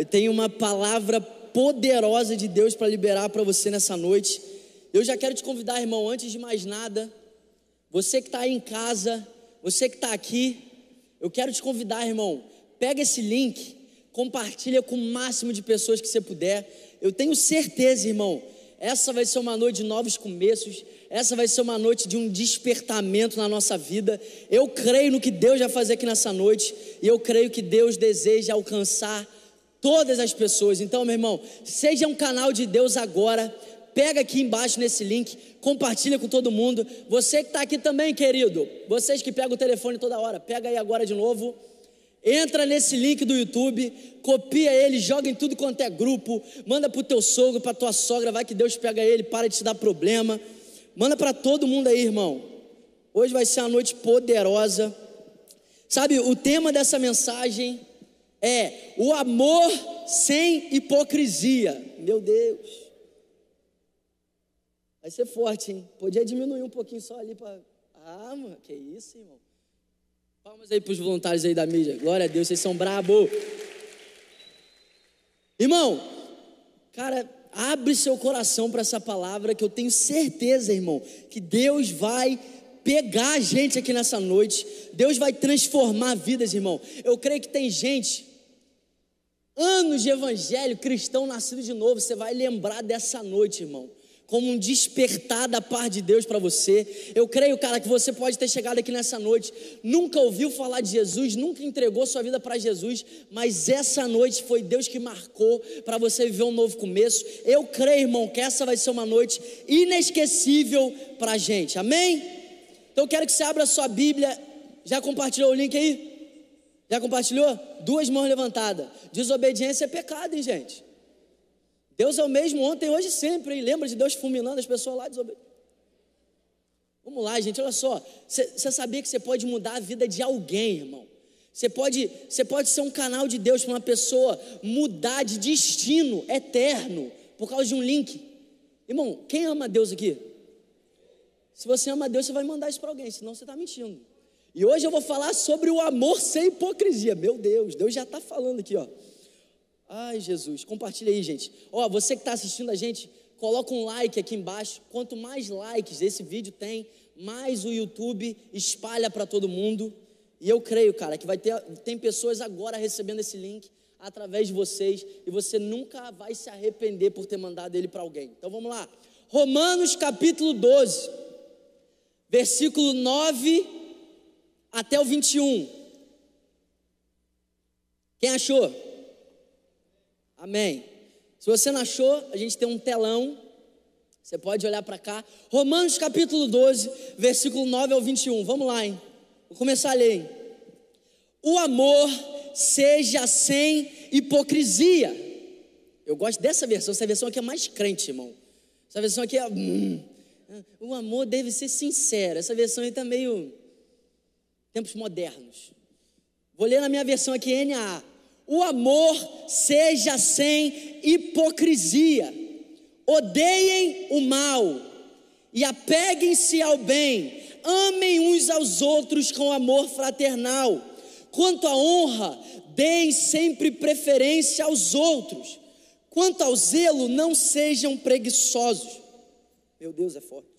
eu tenho uma palavra poderosa de Deus para liberar para você nessa noite. Eu já quero te convidar, irmão, antes de mais nada, você que está aí em casa, você que está aqui, eu quero te convidar, irmão, pega esse link, compartilha com o máximo de pessoas que você puder. Eu tenho certeza, irmão, essa vai ser uma noite de novos começos, essa vai ser uma noite de um despertamento na nossa vida. Eu creio no que Deus vai fazer aqui nessa noite, e eu creio que Deus deseja alcançar todas as pessoas. Então, meu irmão, seja um canal de Deus agora. Pega aqui embaixo nesse link, compartilha com todo mundo. Você que está aqui também, querido, vocês que pegam o telefone toda hora, pega aí agora de novo. Entra nesse link do YouTube, copia ele, joga em tudo quanto é grupo, manda para o teu sogro, para tua sogra, vai que Deus pega ele, para de te dar problema. Manda para todo mundo aí, irmão. Hoje vai ser uma noite poderosa. Sabe, o tema dessa mensagem é o amor sem hipocrisia. Meu Deus. Vai ser forte, hein? Podia diminuir um pouquinho só ali para. Ah, mano, que isso, irmão. Palmas aí para os voluntários aí da mídia. Glória a Deus, vocês são brabo. Irmão, cara, abre seu coração para essa palavra que eu tenho certeza, irmão, que Deus vai pegar a gente aqui nessa noite. Deus vai transformar vidas, irmão. Eu creio que tem gente anos de evangelho cristão nascido de novo, você vai lembrar dessa noite, irmão como um despertar da paz de Deus para você. Eu creio, cara, que você pode ter chegado aqui nessa noite, nunca ouviu falar de Jesus, nunca entregou sua vida para Jesus, mas essa noite foi Deus que marcou para você viver um novo começo. Eu creio, irmão, que essa vai ser uma noite inesquecível para a gente. Amém? Então eu quero que você abra a sua Bíblia. Já compartilhou o link aí? Já compartilhou? Duas mãos levantadas. Desobediência é pecado, hein, gente? Deus é o mesmo ontem, hoje e sempre, hein? Lembra de Deus fulminando as pessoas lá desobedientes? Vamos lá, gente, olha só. Você sabia que você pode mudar a vida de alguém, irmão? Você pode, você pode ser um canal de Deus para uma pessoa mudar de destino eterno por causa de um link. Irmão, quem ama Deus aqui? Se você ama Deus, você vai mandar isso para alguém, senão você está mentindo. E hoje eu vou falar sobre o amor sem hipocrisia. Meu Deus, Deus já está falando aqui, ó. Ai, Jesus, compartilha aí, gente. Ó, você que está assistindo a gente, coloca um like aqui embaixo. Quanto mais likes esse vídeo tem, mais o YouTube espalha para todo mundo. E eu creio, cara, que vai ter tem pessoas agora recebendo esse link através de vocês e você nunca vai se arrepender por ter mandado ele para alguém. Então vamos lá. Romanos capítulo 12, versículo 9 até o 21. Quem achou? Amém. Se você não achou, a gente tem um telão. Você pode olhar para cá. Romanos capítulo 12, versículo 9 ao 21. Vamos lá, hein? Vou começar a ler. Hein? O amor seja sem hipocrisia. Eu gosto dessa versão. Essa versão aqui é mais crente, irmão. Essa versão aqui é. Hum, o amor deve ser sincero. Essa versão aí está meio. Tempos modernos. Vou ler na minha versão aqui, NA o amor seja sem hipocrisia. Odeiem o mal e apeguem-se ao bem. Amem uns aos outros com amor fraternal. Quanto à honra, deem sempre preferência aos outros. Quanto ao zelo, não sejam preguiçosos. Meu Deus é forte.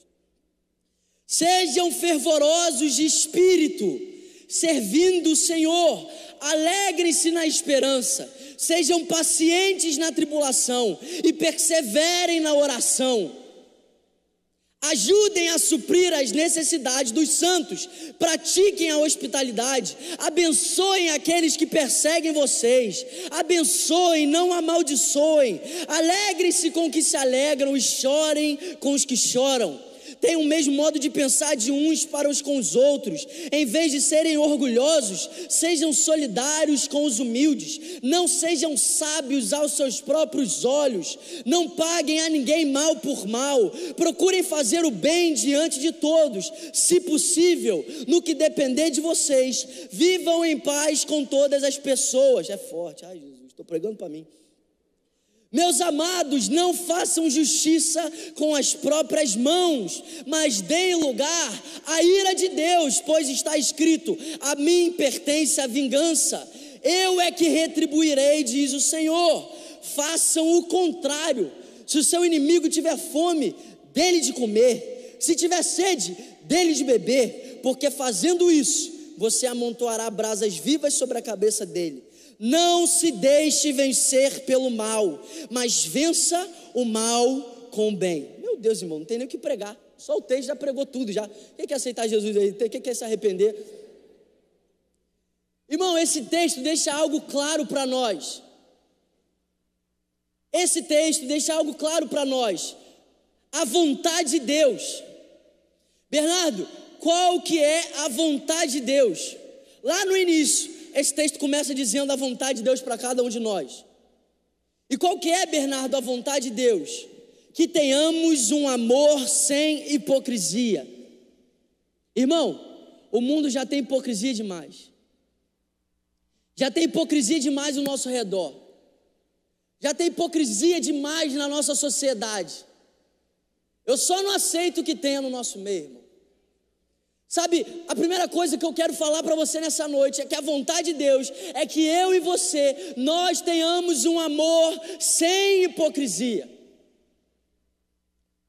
Sejam fervorosos de espírito, servindo o Senhor. Alegrem-se na esperança, sejam pacientes na tribulação e perseverem na oração. Ajudem a suprir as necessidades dos santos, pratiquem a hospitalidade, abençoem aqueles que perseguem vocês, abençoem, não amaldiçoem, alegrem-se com os que se alegram e chorem com os que choram têm o mesmo modo de pensar de uns para os com os outros. Em vez de serem orgulhosos, sejam solidários com os humildes. Não sejam sábios aos seus próprios olhos. Não paguem a ninguém mal por mal. Procurem fazer o bem diante de todos. Se possível, no que depender de vocês, vivam em paz com todas as pessoas. É forte, ai Jesus, estou pregando para mim. Meus amados, não façam justiça com as próprias mãos, mas deem lugar à ira de Deus, pois está escrito: a mim pertence a vingança, Eu é que retribuirei, diz o Senhor. Façam o contrário. Se o seu inimigo tiver fome, dele de comer. Se tiver sede, dele de beber. Porque fazendo isso, você amontoará brasas vivas sobre a cabeça dele. Não se deixe vencer pelo mal, mas vença o mal com o bem. Meu Deus, irmão, não tem nem o que pregar. Só o texto já pregou tudo já. Quem quer aceitar Jesus aí? Quem quer se arrepender? Irmão, esse texto deixa algo claro para nós. Esse texto deixa algo claro para nós. A vontade de Deus. Bernardo, qual que é a vontade de Deus? Lá no início, esse texto começa dizendo a vontade de Deus para cada um de nós. E qual que é, Bernardo, a vontade de Deus? Que tenhamos um amor sem hipocrisia. Irmão, o mundo já tem hipocrisia demais. Já tem hipocrisia demais no nosso redor. Já tem hipocrisia demais na nossa sociedade. Eu só não aceito o que tem no nosso meio, irmão. Sabe, a primeira coisa que eu quero falar para você nessa noite é que a vontade de Deus é que eu e você, nós tenhamos um amor sem hipocrisia.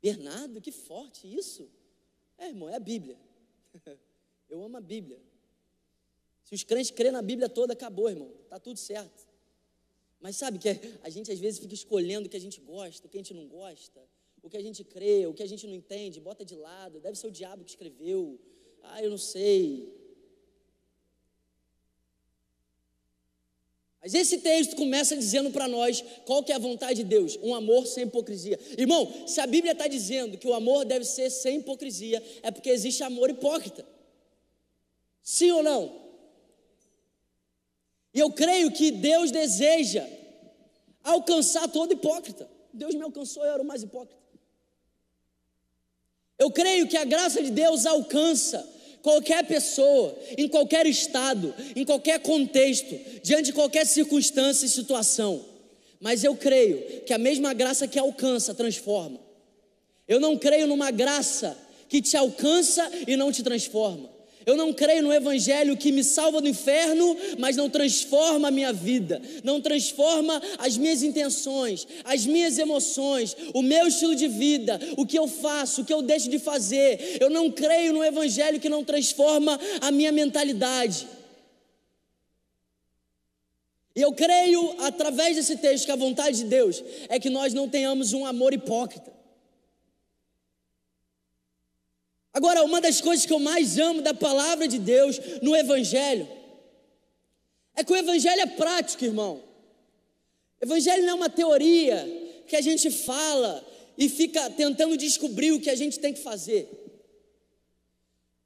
Bernardo, que forte isso. É, irmão, é a Bíblia. Eu amo a Bíblia. Se os crentes crêem na Bíblia toda, acabou, irmão. Tá tudo certo. Mas sabe que a gente às vezes fica escolhendo o que a gente gosta, o que a gente não gosta, o que a gente crê, o que a gente não entende, bota de lado. Deve ser o diabo que escreveu ah, eu não sei. Mas esse texto começa dizendo para nós qual que é a vontade de Deus, um amor sem hipocrisia. Irmão, se a Bíblia está dizendo que o amor deve ser sem hipocrisia, é porque existe amor hipócrita. Sim ou não? E eu creio que Deus deseja alcançar todo hipócrita. Deus me alcançou, eu era o mais hipócrita. Eu creio que a graça de Deus alcança qualquer pessoa, em qualquer estado, em qualquer contexto, diante de qualquer circunstância e situação. Mas eu creio que a mesma graça que alcança transforma. Eu não creio numa graça que te alcança e não te transforma. Eu não creio no evangelho que me salva do inferno, mas não transforma a minha vida, não transforma as minhas intenções, as minhas emoções, o meu estilo de vida, o que eu faço, o que eu deixo de fazer. Eu não creio no evangelho que não transforma a minha mentalidade. E eu creio, através desse texto, que a vontade de Deus é que nós não tenhamos um amor hipócrita. Agora, uma das coisas que eu mais amo da palavra de Deus no Evangelho é que o Evangelho é prático, irmão. Evangelho não é uma teoria que a gente fala e fica tentando descobrir o que a gente tem que fazer.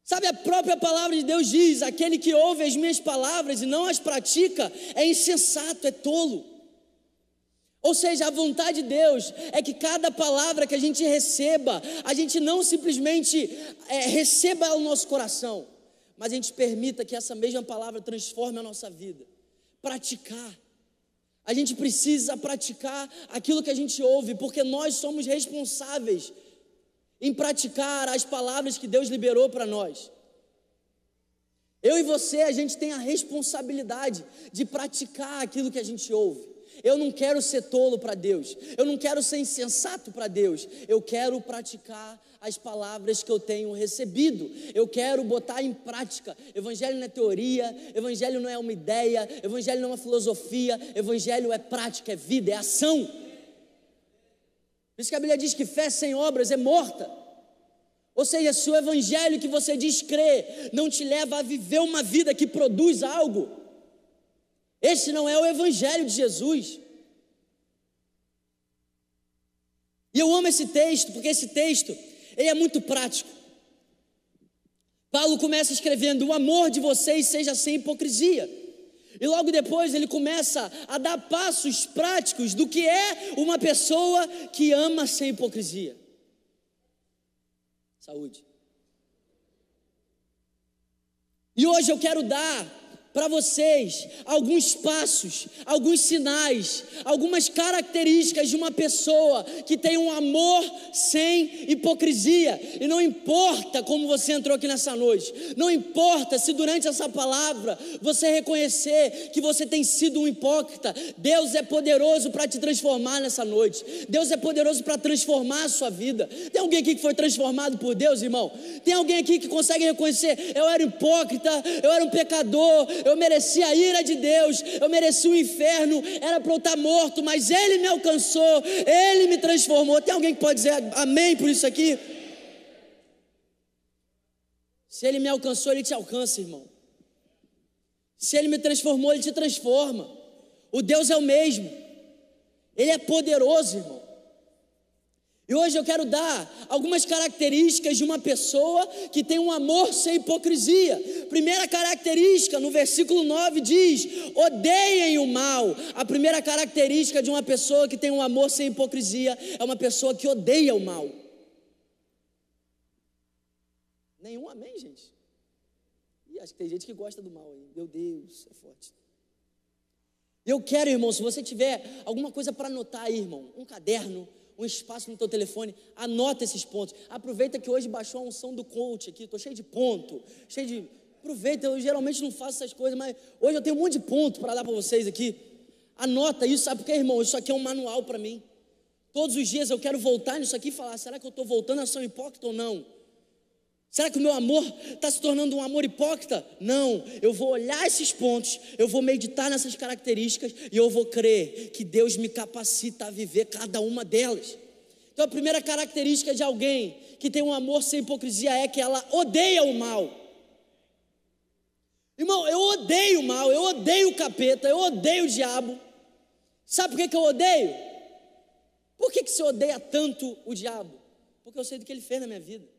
Sabe, a própria palavra de Deus diz: aquele que ouve as minhas palavras e não as pratica é insensato, é tolo. Ou seja, a vontade de Deus é que cada palavra que a gente receba, a gente não simplesmente é, receba ao nosso coração, mas a gente permita que essa mesma palavra transforme a nossa vida. Praticar. A gente precisa praticar aquilo que a gente ouve, porque nós somos responsáveis em praticar as palavras que Deus liberou para nós. Eu e você, a gente tem a responsabilidade de praticar aquilo que a gente ouve. Eu não quero ser tolo para Deus, eu não quero ser insensato para Deus, eu quero praticar as palavras que eu tenho recebido, eu quero botar em prática. Evangelho não é teoria, evangelho não é uma ideia, evangelho não é uma filosofia, evangelho é prática, é vida, é ação. Por isso que a Bíblia diz que fé sem obras é morta. Ou seja, se o evangelho que você diz crer não te leva a viver uma vida que produz algo, esse não é o Evangelho de Jesus. E eu amo esse texto, porque esse texto ele é muito prático. Paulo começa escrevendo: O amor de vocês seja sem hipocrisia. E logo depois ele começa a dar passos práticos do que é uma pessoa que ama sem hipocrisia. Saúde. E hoje eu quero dar para vocês alguns passos, alguns sinais, algumas características de uma pessoa que tem um amor sem hipocrisia. E não importa como você entrou aqui nessa noite, não importa se durante essa palavra você reconhecer que você tem sido um hipócrita, Deus é poderoso para te transformar nessa noite. Deus é poderoso para transformar a sua vida. Tem alguém aqui que foi transformado por Deus, irmão? Tem alguém aqui que consegue reconhecer: eu era hipócrita, eu era um pecador, eu merecia a ira de Deus, eu merecia o inferno, era para eu estar morto, mas Ele me alcançou, Ele me transformou. Tem alguém que pode dizer amém por isso aqui? Se Ele me alcançou, Ele te alcança, irmão. Se Ele me transformou, Ele te transforma. O Deus é o mesmo, Ele é poderoso, irmão. E hoje eu quero dar algumas características de uma pessoa que tem um amor sem hipocrisia. Primeira característica, no versículo 9 diz: odeiem o mal. A primeira característica de uma pessoa que tem um amor sem hipocrisia é uma pessoa que odeia o mal. Nenhum amém, gente? E acho que tem gente que gosta do mal aí. Meu Deus, é forte. Eu quero, irmão, se você tiver alguma coisa para anotar aí, irmão, um caderno, um espaço no teu telefone, anota esses pontos. Aproveita que hoje baixou a unção do coach aqui, estou cheio de ponto, cheio de. Aproveita, eu geralmente não faço essas coisas, mas hoje eu tenho um monte de ponto para dar para vocês aqui. Anota isso, sabe por quê, irmão? Isso aqui é um manual para mim. Todos os dias eu quero voltar nisso aqui e falar: será que eu estou voltando a ser um hipócrita ou não? Será que o meu amor está se tornando um amor hipócrita? Não, eu vou olhar esses pontos, eu vou meditar nessas características e eu vou crer que Deus me capacita a viver cada uma delas. Então, a primeira característica de alguém que tem um amor sem hipocrisia é que ela odeia o mal. Irmão, eu odeio o mal, eu odeio o capeta, eu odeio o diabo. Sabe por que, que eu odeio? Por que, que você odeia tanto o diabo? Porque eu sei do que ele fez na minha vida.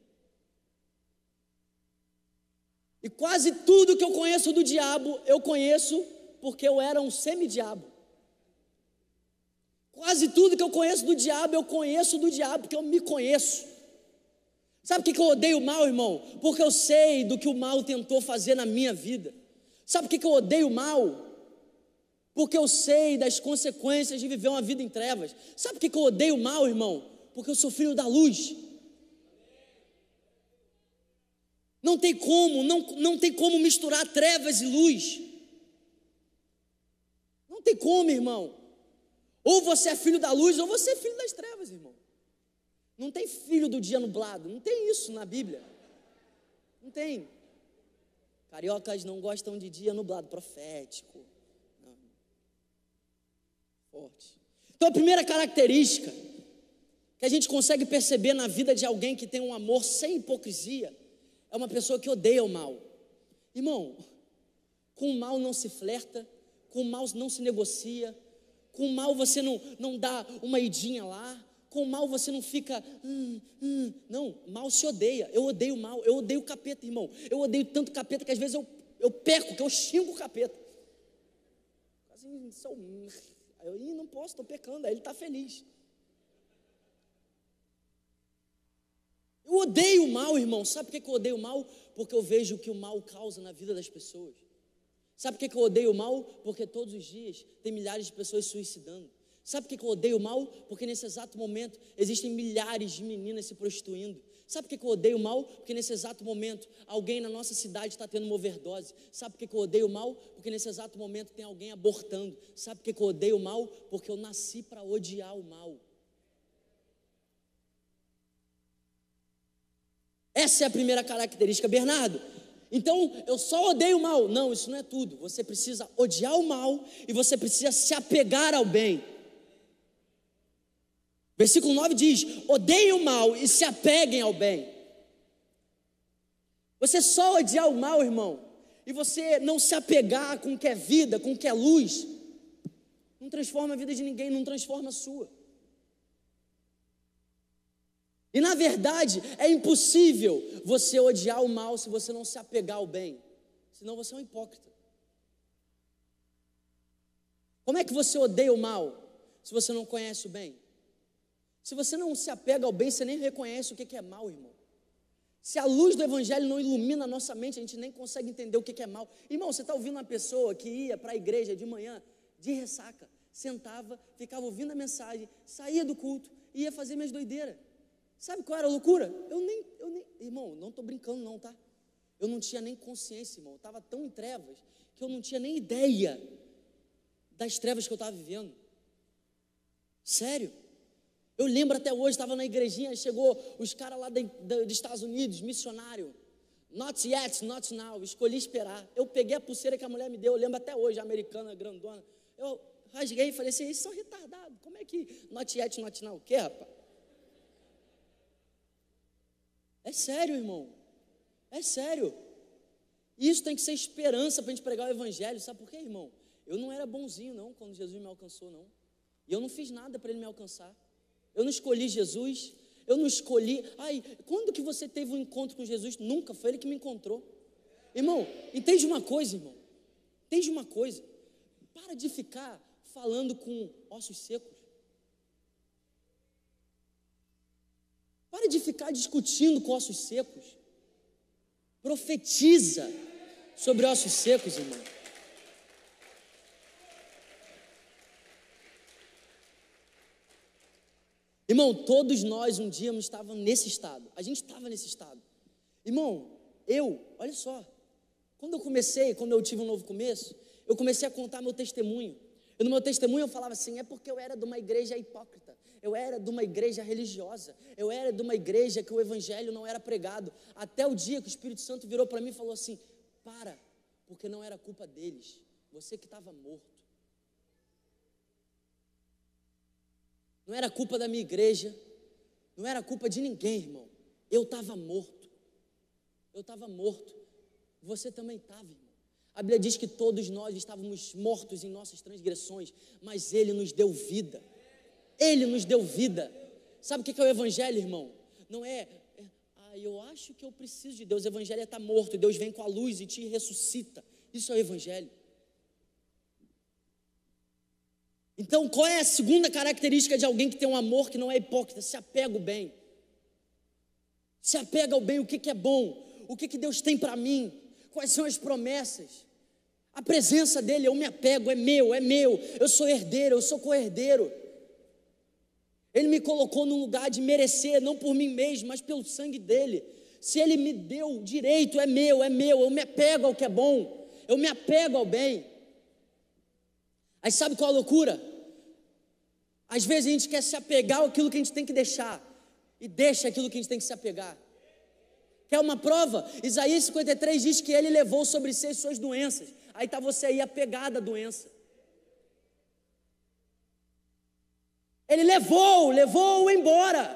E quase tudo que eu conheço do diabo, eu conheço porque eu era um semidiabo. Quase tudo que eu conheço do diabo, eu conheço do diabo porque eu me conheço. Sabe por que eu odeio o mal, irmão? Porque eu sei do que o mal tentou fazer na minha vida. Sabe por que eu odeio o mal? Porque eu sei das consequências de viver uma vida em trevas. Sabe por que eu odeio o mal, irmão? Porque eu sou filho da luz. Não tem como, não, não tem como misturar trevas e luz. Não tem como, irmão. Ou você é filho da luz, ou você é filho das trevas, irmão. Não tem filho do dia nublado, não tem isso na Bíblia. Não tem. Cariocas não gostam de dia nublado, profético. Não. Forte. Então, a primeira característica que a gente consegue perceber na vida de alguém que tem um amor sem hipocrisia é uma pessoa que odeia o mal. Irmão, com o mal não se flerta, com o mal não se negocia, com o mal você não, não dá uma idinha lá, com o mal você não fica. Hum, hum. Não, mal se odeia. Eu odeio o mal, eu odeio o capeta, irmão. Eu odeio tanto capeta que às vezes eu, eu peco, que eu xingo o capeta. Assim, sou, eu não posso, estou pecando. Aí ele está feliz. Odeio o mal, irmão. Sabe por que eu odeio o mal? Porque eu vejo o que o mal causa na vida das pessoas. Sabe por que eu odeio o mal? Porque todos os dias tem milhares de pessoas suicidando. Sabe por que eu odeio o mal? Porque nesse exato momento existem milhares de meninas se prostituindo. Sabe por que eu odeio o mal? Porque nesse exato momento alguém na nossa cidade está tendo uma overdose. Sabe por que eu odeio o mal? Porque nesse exato momento tem alguém abortando. Sabe por que eu odeio o mal? Porque eu nasci para odiar o mal. Essa é a primeira característica, Bernardo. Então, eu só odeio o mal. Não, isso não é tudo. Você precisa odiar o mal e você precisa se apegar ao bem. Versículo 9 diz: odeiem o mal e se apeguem ao bem. Você só odiar o mal, irmão, e você não se apegar com o que é vida, com o que é luz, não transforma a vida de ninguém, não transforma a sua. E na verdade, é impossível você odiar o mal se você não se apegar ao bem. Senão você é um hipócrita. Como é que você odeia o mal se você não conhece o bem? Se você não se apega ao bem, você nem reconhece o que é mal, irmão. Se a luz do Evangelho não ilumina a nossa mente, a gente nem consegue entender o que é mal. Irmão, você está ouvindo uma pessoa que ia para a igreja de manhã, de ressaca, sentava, ficava ouvindo a mensagem, saía do culto, ia fazer minhas doideiras. Sabe qual era a loucura? Eu nem, eu nem, irmão, não estou brincando não, tá? Eu não tinha nem consciência, irmão. Eu estava tão em trevas que eu não tinha nem ideia das trevas que eu estava vivendo. Sério. Eu lembro até hoje, estava na igrejinha, chegou os caras lá de, de, dos Estados Unidos, missionário. Not yet, not now. Escolhi esperar. Eu peguei a pulseira que a mulher me deu, eu lembro até hoje, americana, grandona. Eu rasguei e falei assim: eles são retardados. Como é que not yet, not now? O que, rapaz? É sério, irmão. É sério. Isso tem que ser esperança para a gente pregar o evangelho. Sabe por quê, irmão? Eu não era bonzinho, não, quando Jesus me alcançou, não. E eu não fiz nada para ele me alcançar. Eu não escolhi Jesus. Eu não escolhi. Ai, quando que você teve um encontro com Jesus? Nunca, foi ele que me encontrou. Irmão, entende uma coisa, irmão. Entende uma coisa. Para de ficar falando com ossos secos. Para de ficar discutindo com ossos secos. Profetiza sobre ossos secos, irmão. Irmão, todos nós um dia estávamos nesse estado. A gente estava nesse estado. Irmão, eu, olha só. Quando eu comecei, quando eu tive um novo começo, eu comecei a contar meu testemunho. E no meu testemunho eu falava assim: é porque eu era de uma igreja hipócrita, eu era de uma igreja religiosa, eu era de uma igreja que o evangelho não era pregado. Até o dia que o Espírito Santo virou para mim e falou assim: para, porque não era culpa deles, você que estava morto. Não era culpa da minha igreja, não era culpa de ninguém, irmão. Eu estava morto, eu estava morto, você também estava, irmão. A Bíblia diz que todos nós estávamos mortos em nossas transgressões, mas Ele nos deu vida. Ele nos deu vida. Sabe o que é o Evangelho, irmão? Não é, é ah, eu acho que eu preciso de Deus. O Evangelho é estar morto e Deus vem com a luz e te ressuscita. Isso é o Evangelho. Então, qual é a segunda característica de alguém que tem um amor que não é hipócrita? Se apega ao bem. Se apega ao bem, o que, que é bom, o que, que Deus tem para mim, quais são as promessas. A presença dele, eu me apego, é meu, é meu. Eu sou herdeiro, eu sou co-herdeiro. Ele me colocou num lugar de merecer, não por mim mesmo, mas pelo sangue dele. Se ele me deu direito, é meu, é meu. Eu me apego ao que é bom. Eu me apego ao bem. Aí sabe qual a loucura? Às vezes a gente quer se apegar àquilo que a gente tem que deixar e deixa aquilo que a gente tem que se apegar. Quer uma prova? Isaías 53 diz que ele levou sobre si as suas doenças. Aí está você aí apegado à doença. Ele levou, levou-o embora.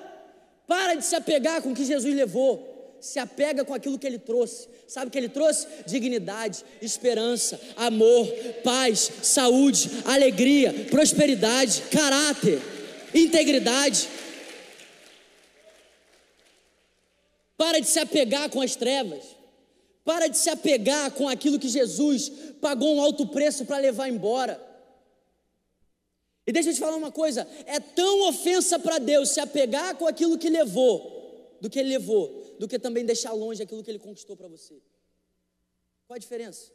Para de se apegar com o que Jesus levou. Se apega com aquilo que ele trouxe. Sabe o que ele trouxe? Dignidade, esperança, amor, paz, saúde, alegria, prosperidade, caráter, integridade. Para de se apegar com as trevas. Para de se apegar com aquilo que Jesus pagou um alto preço para levar embora. E deixa eu te falar uma coisa: é tão ofensa para Deus se apegar com aquilo que levou, do que ele levou, do que também deixar longe aquilo que ele conquistou para você. Qual a diferença?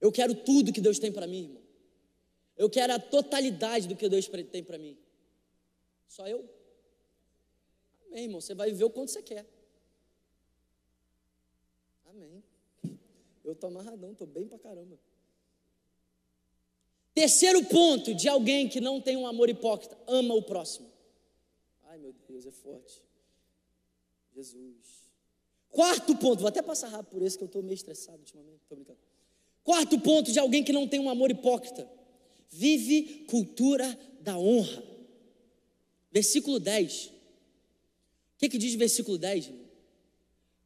Eu quero tudo que Deus tem para mim, irmão. Eu quero a totalidade do que Deus tem para mim. Só eu? Amém, irmão. Você vai viver o quanto você quer. Amém. Eu tô amarradão, tô bem pra caramba. Terceiro ponto de alguém que não tem um amor hipócrita, ama o próximo. Ai meu Deus, é forte. Jesus. Quarto ponto, vou até passar rápido por esse que eu estou meio estressado ultimamente, tô brincando. Quarto ponto de alguém que não tem um amor hipócrita, vive cultura da honra. Versículo 10. O que, que diz versículo 10?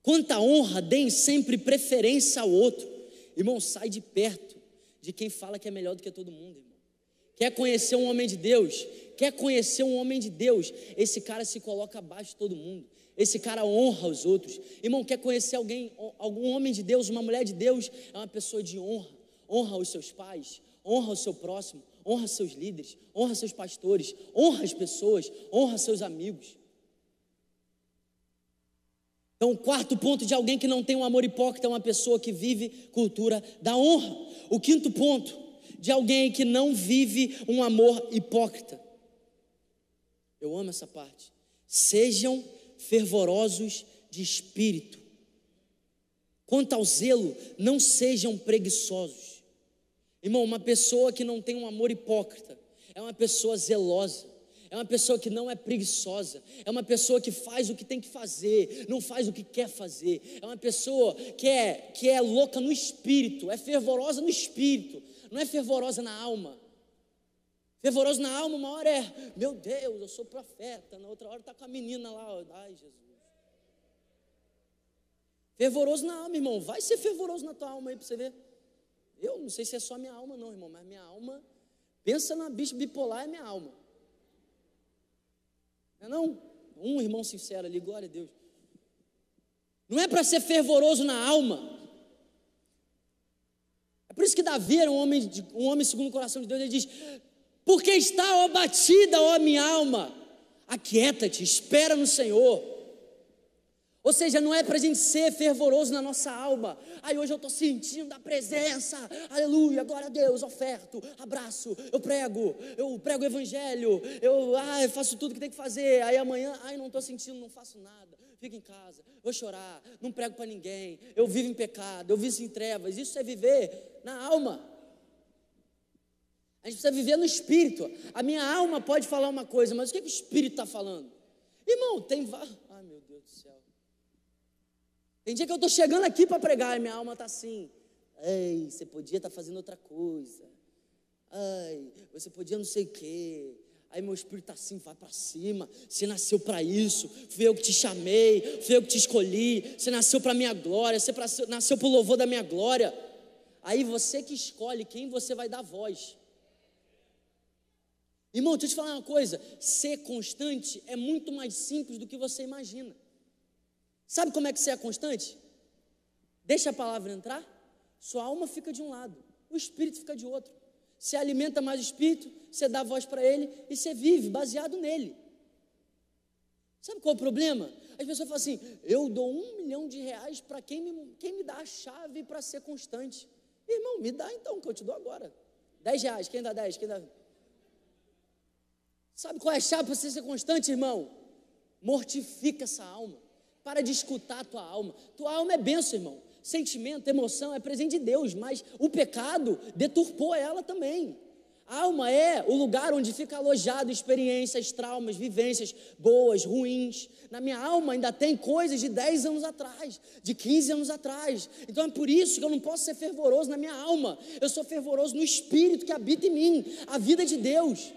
Quanta honra, deem sempre preferência ao outro. Irmão, sai de perto de quem fala que é melhor do que todo mundo, irmão. Quer conhecer um homem de Deus? Quer conhecer um homem de Deus? Esse cara se coloca abaixo de todo mundo. Esse cara honra os outros. Irmão, quer conhecer alguém, algum homem de Deus, uma mulher de Deus? É uma pessoa de honra. Honra os seus pais, honra o seu próximo, honra seus líderes, honra seus pastores, honra as pessoas, honra seus amigos. Então, o quarto ponto de alguém que não tem um amor hipócrita é uma pessoa que vive cultura da honra. O quinto ponto de alguém que não vive um amor hipócrita. Eu amo essa parte. Sejam fervorosos de espírito. Quanto ao zelo, não sejam preguiçosos. Irmão, uma pessoa que não tem um amor hipócrita é uma pessoa zelosa é uma pessoa que não é preguiçosa, é uma pessoa que faz o que tem que fazer, não faz o que quer fazer, é uma pessoa que é, que é louca no espírito, é fervorosa no espírito, não é fervorosa na alma. Fervoroso na alma, uma hora é, meu Deus, eu sou profeta, na outra hora está com a menina lá, ai Jesus. Fervoroso na alma, irmão, vai ser fervoroso na tua alma aí para você ver. Eu não sei se é só minha alma, não, irmão, mas minha alma, pensa na bicho bipolar, é minha alma. Não é não? Um irmão sincero ali, glória a Deus. Não é para ser fervoroso na alma. É por isso que Davi era um homem, um homem segundo o coração de Deus. Ele diz: Porque está abatida, ó minha alma, aquieta-te, espera no Senhor. Ou seja, não é para a gente ser fervoroso na nossa alma. Aí hoje eu estou sentindo a presença, aleluia, glória a Deus, oferto, abraço, eu prego, eu prego o evangelho, eu ai, faço tudo que tem que fazer. Aí amanhã, ai, não estou sentindo, não faço nada. Fico em casa, vou chorar, não prego para ninguém, eu vivo em pecado, eu vivo em trevas. Isso é viver na alma. A gente precisa viver no espírito. A minha alma pode falar uma coisa, mas o que, que o espírito está falando? Irmão, tem meu Deus do céu. Tem dia que eu estou chegando aqui para pregar e minha alma está assim. Ei, você podia estar tá fazendo outra coisa. Ai, você podia não sei o quê. Aí meu espírito está assim, vai para cima. Você nasceu para isso. Fui eu que te chamei. Fui eu que te escolhi. Você nasceu para minha glória. Você nasceu para o louvor da minha glória. Aí você que escolhe quem você vai dar voz. Irmão, deixa eu te falar uma coisa: ser constante é muito mais simples do que você imagina. Sabe como é que você é constante? Deixa a palavra entrar, sua alma fica de um lado, o espírito fica de outro. Você alimenta mais o espírito, você dá voz para ele e você vive baseado nele. Sabe qual é o problema? As pessoas falam assim: eu dou um milhão de reais para quem me, quem me dá a chave para ser constante. Irmão, me dá então, que eu te dou agora. Dez reais, quem dá dez? Quem dá. Sabe qual é a chave para você ser constante, irmão? Mortifica essa alma. Para de escutar a tua alma. Tua alma é benção, irmão. Sentimento, emoção é presente de Deus, mas o pecado deturpou ela também. A alma é o lugar onde fica alojado experiências, traumas, vivências boas, ruins. Na minha alma ainda tem coisas de 10 anos atrás, de 15 anos atrás. Então é por isso que eu não posso ser fervoroso na minha alma. Eu sou fervoroso no espírito que habita em mim, a vida de Deus.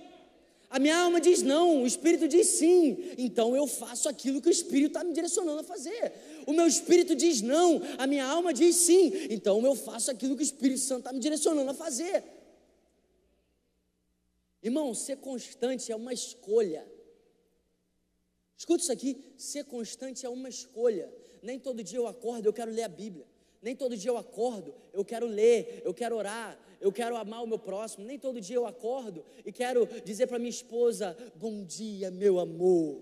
A minha alma diz não, o Espírito diz sim. Então eu faço aquilo que o Espírito está me direcionando a fazer. O meu Espírito diz não, a minha alma diz sim. Então eu faço aquilo que o Espírito Santo está me direcionando a fazer. Irmão, ser constante é uma escolha. Escuta isso aqui: ser constante é uma escolha. Nem todo dia eu acordo, eu quero ler a Bíblia. Nem todo dia eu acordo, eu quero ler, eu quero orar, eu quero amar o meu próximo. Nem todo dia eu acordo e quero dizer para minha esposa: Bom dia, meu amor.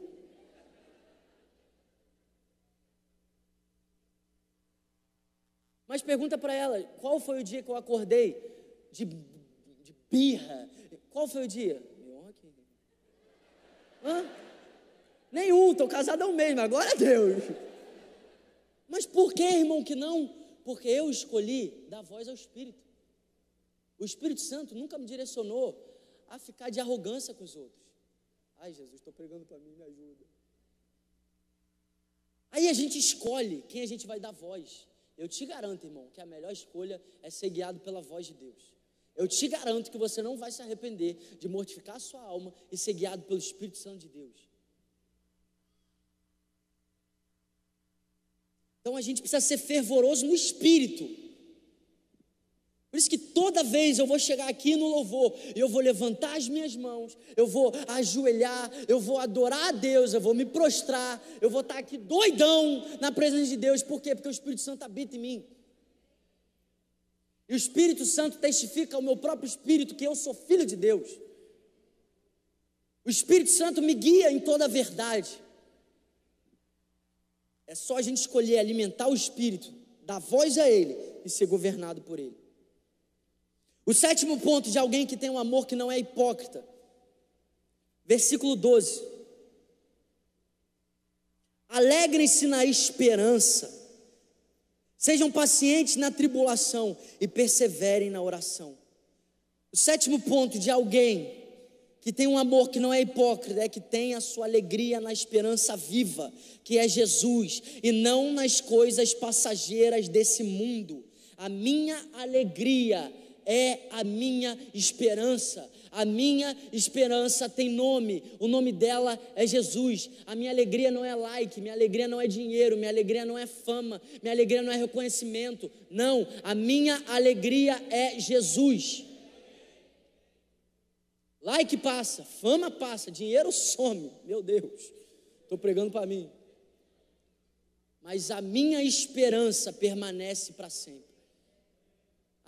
Mas pergunta para ela: qual foi o dia que eu acordei de, de birra? Qual foi o dia? Hã? Nenhum, estou mês, mas agora é Deus. Mas por que, irmão, que não? Porque eu escolhi dar voz ao Espírito. O Espírito Santo nunca me direcionou a ficar de arrogância com os outros. Ai, Jesus, estou pregando para mim, me ajuda. Aí a gente escolhe quem a gente vai dar voz. Eu te garanto, irmão, que a melhor escolha é ser guiado pela voz de Deus. Eu te garanto que você não vai se arrepender de mortificar a sua alma e ser guiado pelo Espírito Santo de Deus. Então a gente precisa ser fervoroso no espírito. Por isso que toda vez eu vou chegar aqui no louvor, eu vou levantar as minhas mãos, eu vou ajoelhar, eu vou adorar a Deus, eu vou me prostrar, eu vou estar aqui doidão na presença de Deus. Por quê? Porque o Espírito Santo habita em mim. E o Espírito Santo testifica ao meu próprio espírito que eu sou filho de Deus. O Espírito Santo me guia em toda a verdade. É só a gente escolher alimentar o espírito, dar voz a ele e ser governado por ele. O sétimo ponto de alguém que tem um amor que não é hipócrita. Versículo 12. Alegrem-se na esperança, sejam pacientes na tribulação e perseverem na oração. O sétimo ponto de alguém que tem um amor que não é hipócrita, é que tem a sua alegria na esperança viva, que é Jesus, e não nas coisas passageiras desse mundo. A minha alegria é a minha esperança. A minha esperança tem nome, o nome dela é Jesus. A minha alegria não é like, minha alegria não é dinheiro, minha alegria não é fama, minha alegria não é reconhecimento. Não, a minha alegria é Jesus. Like passa, fama passa, dinheiro some. Meu Deus, estou pregando para mim. Mas a minha esperança permanece para sempre.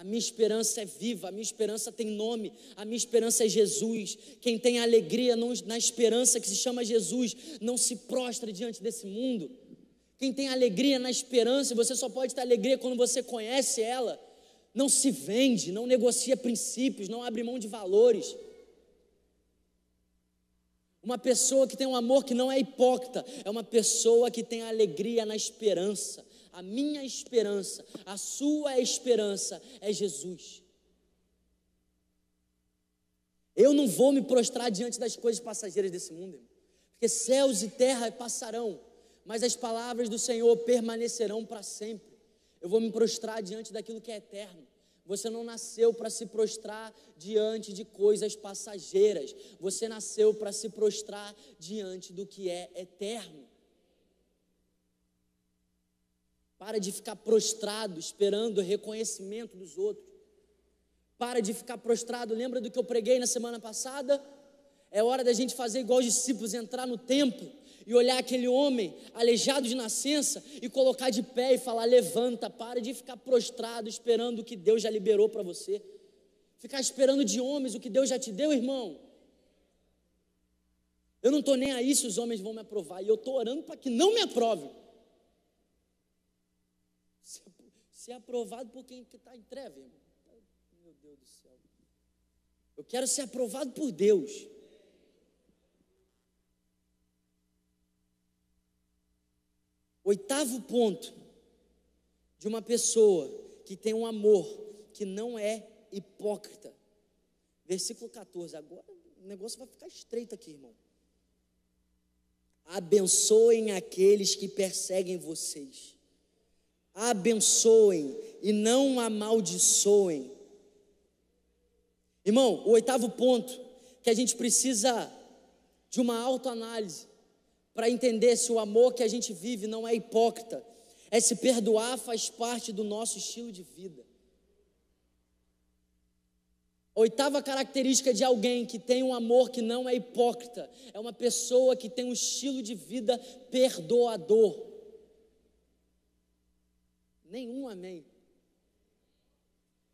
A minha esperança é viva, a minha esperança tem nome, a minha esperança é Jesus. Quem tem alegria na esperança que se chama Jesus, não se prostra diante desse mundo. Quem tem alegria na esperança, você só pode ter alegria quando você conhece ela. Não se vende, não negocia princípios, não abre mão de valores. Uma pessoa que tem um amor que não é hipócrita, é uma pessoa que tem alegria na esperança. A minha esperança, a sua esperança é Jesus. Eu não vou me prostrar diante das coisas passageiras desse mundo, irmão, porque céus e terra passarão, mas as palavras do Senhor permanecerão para sempre. Eu vou me prostrar diante daquilo que é eterno. Você não nasceu para se prostrar diante de coisas passageiras. Você nasceu para se prostrar diante do que é eterno. Para de ficar prostrado esperando o reconhecimento dos outros. Para de ficar prostrado. Lembra do que eu preguei na semana passada? É hora da gente fazer igual os discípulos, entrar no templo e olhar aquele homem aleijado de nascença e colocar de pé e falar: levanta, para de ficar prostrado esperando o que Deus já liberou para você. Ficar esperando de homens o que Deus já te deu, irmão. Eu não estou nem aí se os homens vão me aprovar, e eu estou orando para que não me aprovem. Ser aprovado por quem está em treva, irmão. Meu Deus do céu. Eu quero ser aprovado por Deus. Oitavo ponto de uma pessoa que tem um amor que não é hipócrita. Versículo 14. Agora o negócio vai ficar estreito aqui, irmão. Abençoem aqueles que perseguem vocês. Abençoem e não amaldiçoem. Irmão, o oitavo ponto que a gente precisa de uma autoanálise para entender se o amor que a gente vive não é hipócrita. É se perdoar faz parte do nosso estilo de vida. Oitava característica de alguém que tem um amor que não é hipócrita é uma pessoa que tem um estilo de vida perdoador. Nenhum amém.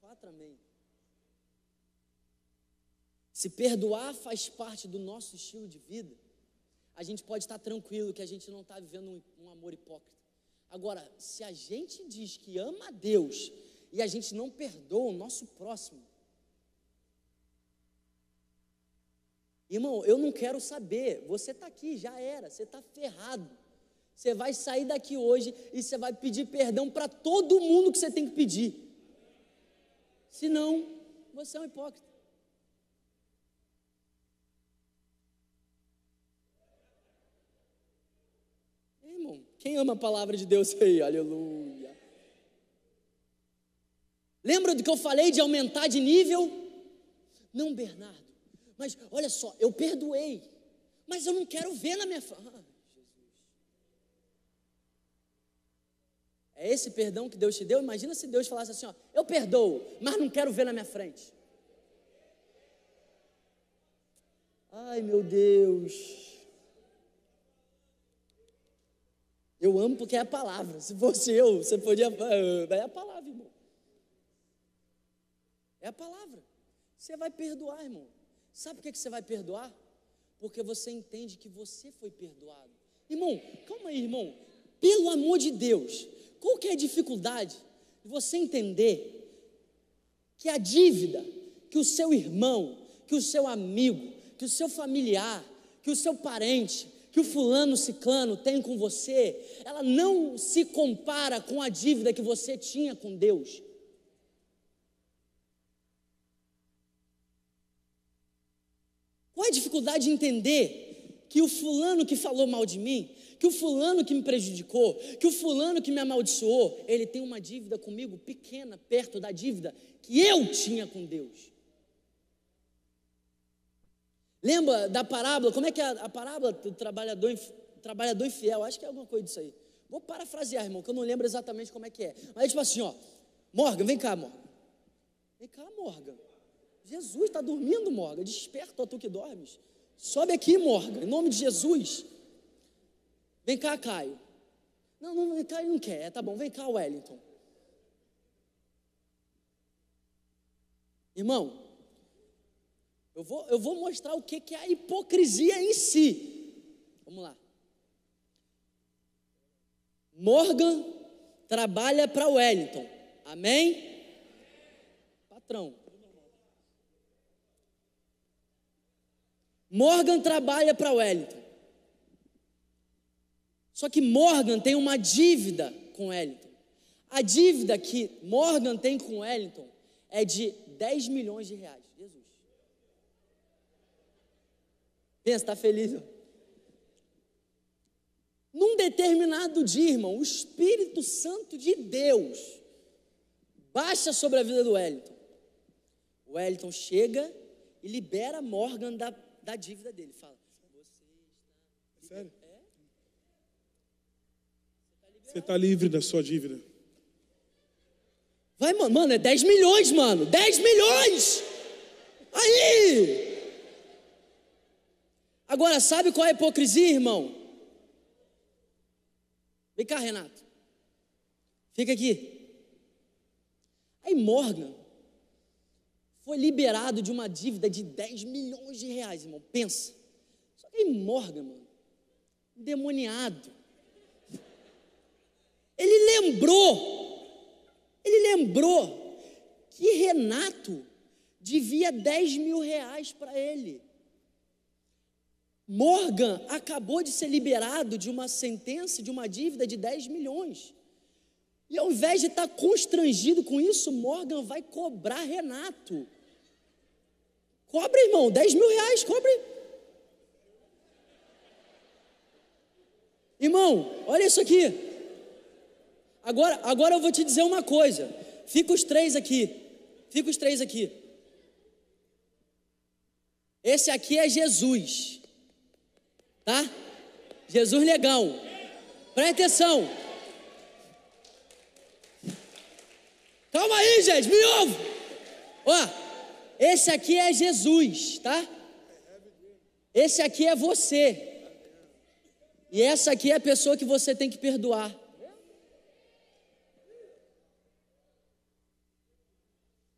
Quatro amém. Se perdoar faz parte do nosso estilo de vida a gente pode estar tranquilo que a gente não está vivendo um, um amor hipócrita. Agora, se a gente diz que ama a Deus e a gente não perdoa o nosso próximo, irmão, eu não quero saber. Você está aqui, já era, você está ferrado. Você vai sair daqui hoje e você vai pedir perdão para todo mundo que você tem que pedir. Senão, você é um hipócrita. Quem ama a palavra de Deus aí? Aleluia. Lembra do que eu falei de aumentar de nível? Não, Bernardo. Mas olha só, eu perdoei. Mas eu não quero ver na minha. Ah, é esse perdão que Deus te deu? Imagina se Deus falasse assim: ó, eu perdoo, mas não quero ver na minha frente. Ai, meu Deus. Eu amo porque é a palavra. Se fosse eu, você podia. É a palavra, irmão. É a palavra. Você vai perdoar, irmão. Sabe por que você vai perdoar? Porque você entende que você foi perdoado. Irmão, calma aí, irmão. Pelo amor de Deus, qual que é a dificuldade de você entender que a dívida que o seu irmão, que o seu amigo, que o seu familiar, que o seu parente, que o fulano ciclano tem com você, ela não se compara com a dívida que você tinha com Deus. Qual é a dificuldade de entender que o fulano que falou mal de mim, que o fulano que me prejudicou, que o fulano que me amaldiçoou, ele tem uma dívida comigo pequena, perto da dívida que eu tinha com Deus. Lembra da parábola? Como é que é a, parábola do trabalhador, trabalhador infiel? Acho que é alguma coisa disso aí. Vou parafrasear, irmão, que eu não lembro exatamente como é que é. Mas é tipo assim, ó. Morgan, vem cá, Morgan. Vem cá, Morgan. Jesus está dormindo, Morgan. Desperta, ó, tu que dormes. Sobe aqui, Morgan, em nome de Jesus. Vem cá, Caio. Não, não, ele não quer. Tá bom, vem cá, Wellington. Irmão, eu vou, eu vou mostrar o que, que é a hipocrisia em si. Vamos lá. Morgan trabalha para Wellington. Amém? Patrão. Morgan trabalha para Wellington. Só que Morgan tem uma dívida com Wellington. A dívida que Morgan tem com Wellington é de 10 milhões de reais. Jesus. Pensa, está feliz? Num determinado dia, irmão, o Espírito Santo de Deus baixa sobre a vida do Wellington. O Wellington chega e libera Morgan da, da dívida dele. Fala, você. Sério? É? Você está livre da sua dívida. Vai, mano, mano, é 10 milhões, mano. 10 milhões! Aí! Agora, sabe qual é a hipocrisia, irmão? Vem cá, Renato. Fica aqui. Aí Morgan foi liberado de uma dívida de 10 milhões de reais, irmão. Pensa. Só que aí Morgan, mano, endemoniado. Ele lembrou ele lembrou que Renato devia 10 mil reais para ele. Morgan acabou de ser liberado de uma sentença de uma dívida de 10 milhões. E ao invés de estar constrangido com isso, Morgan vai cobrar Renato. Cobre, irmão, 10 mil reais, cobre. Irmão, olha isso aqui. Agora, agora eu vou te dizer uma coisa. Fica os três aqui. Fica os três aqui. Esse aqui é Jesus. Tá? Jesus negão. Presta atenção. Calma aí, gente, me ouve. Ó, esse aqui é Jesus, tá? Esse aqui é você. E essa aqui é a pessoa que você tem que perdoar.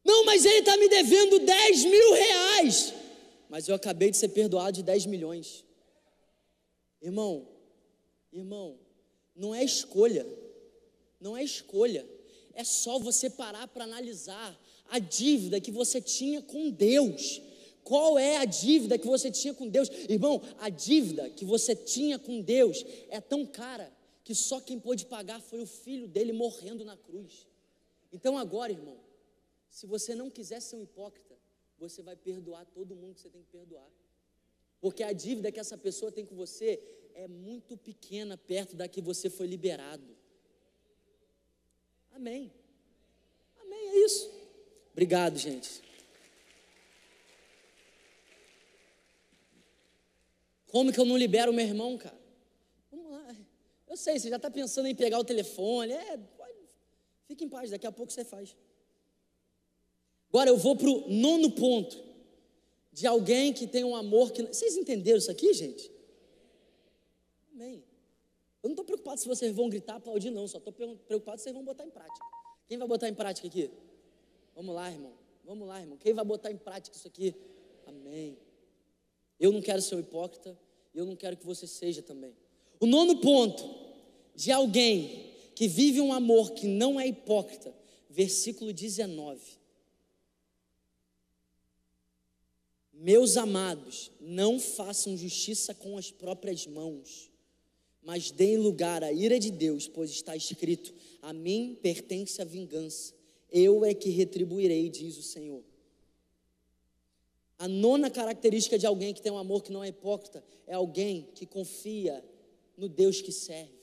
Não, mas ele está me devendo 10 mil reais. Mas eu acabei de ser perdoado de 10 milhões. Irmão, irmão, não é escolha. Não é escolha. É só você parar para analisar a dívida que você tinha com Deus. Qual é a dívida que você tinha com Deus? Irmão, a dívida que você tinha com Deus é tão cara que só quem pôde pagar foi o filho dele morrendo na cruz. Então agora, irmão, se você não quiser ser um hipócrita, você vai perdoar todo mundo que você tem que perdoar. Porque a dívida que essa pessoa tem com você é muito pequena perto da que você foi liberado. Amém. Amém, é isso. Obrigado, gente. Como que eu não libero meu irmão, cara? Vamos lá. Eu sei, você já está pensando em pegar o telefone. É, pode, fique em paz, daqui a pouco você faz. Agora eu vou para o nono ponto de alguém que tem um amor que. Vocês entenderam isso aqui, gente? Amém. Eu não estou preocupado se vocês vão gritar, aplaudir, não. Só estou preocupado se vocês vão botar em prática. Quem vai botar em prática aqui? Vamos lá, irmão. Vamos lá, irmão. Quem vai botar em prática isso aqui? Amém. Eu não quero ser um hipócrita. Eu não quero que você seja também. O nono ponto de alguém que vive um amor que não é hipócrita. Versículo 19. Meus amados, não façam justiça com as próprias mãos, mas deem lugar à ira de Deus, pois está escrito: A mim pertence a vingança, eu é que retribuirei, diz o Senhor. A nona característica de alguém que tem um amor que não é hipócrita é alguém que confia no Deus que serve.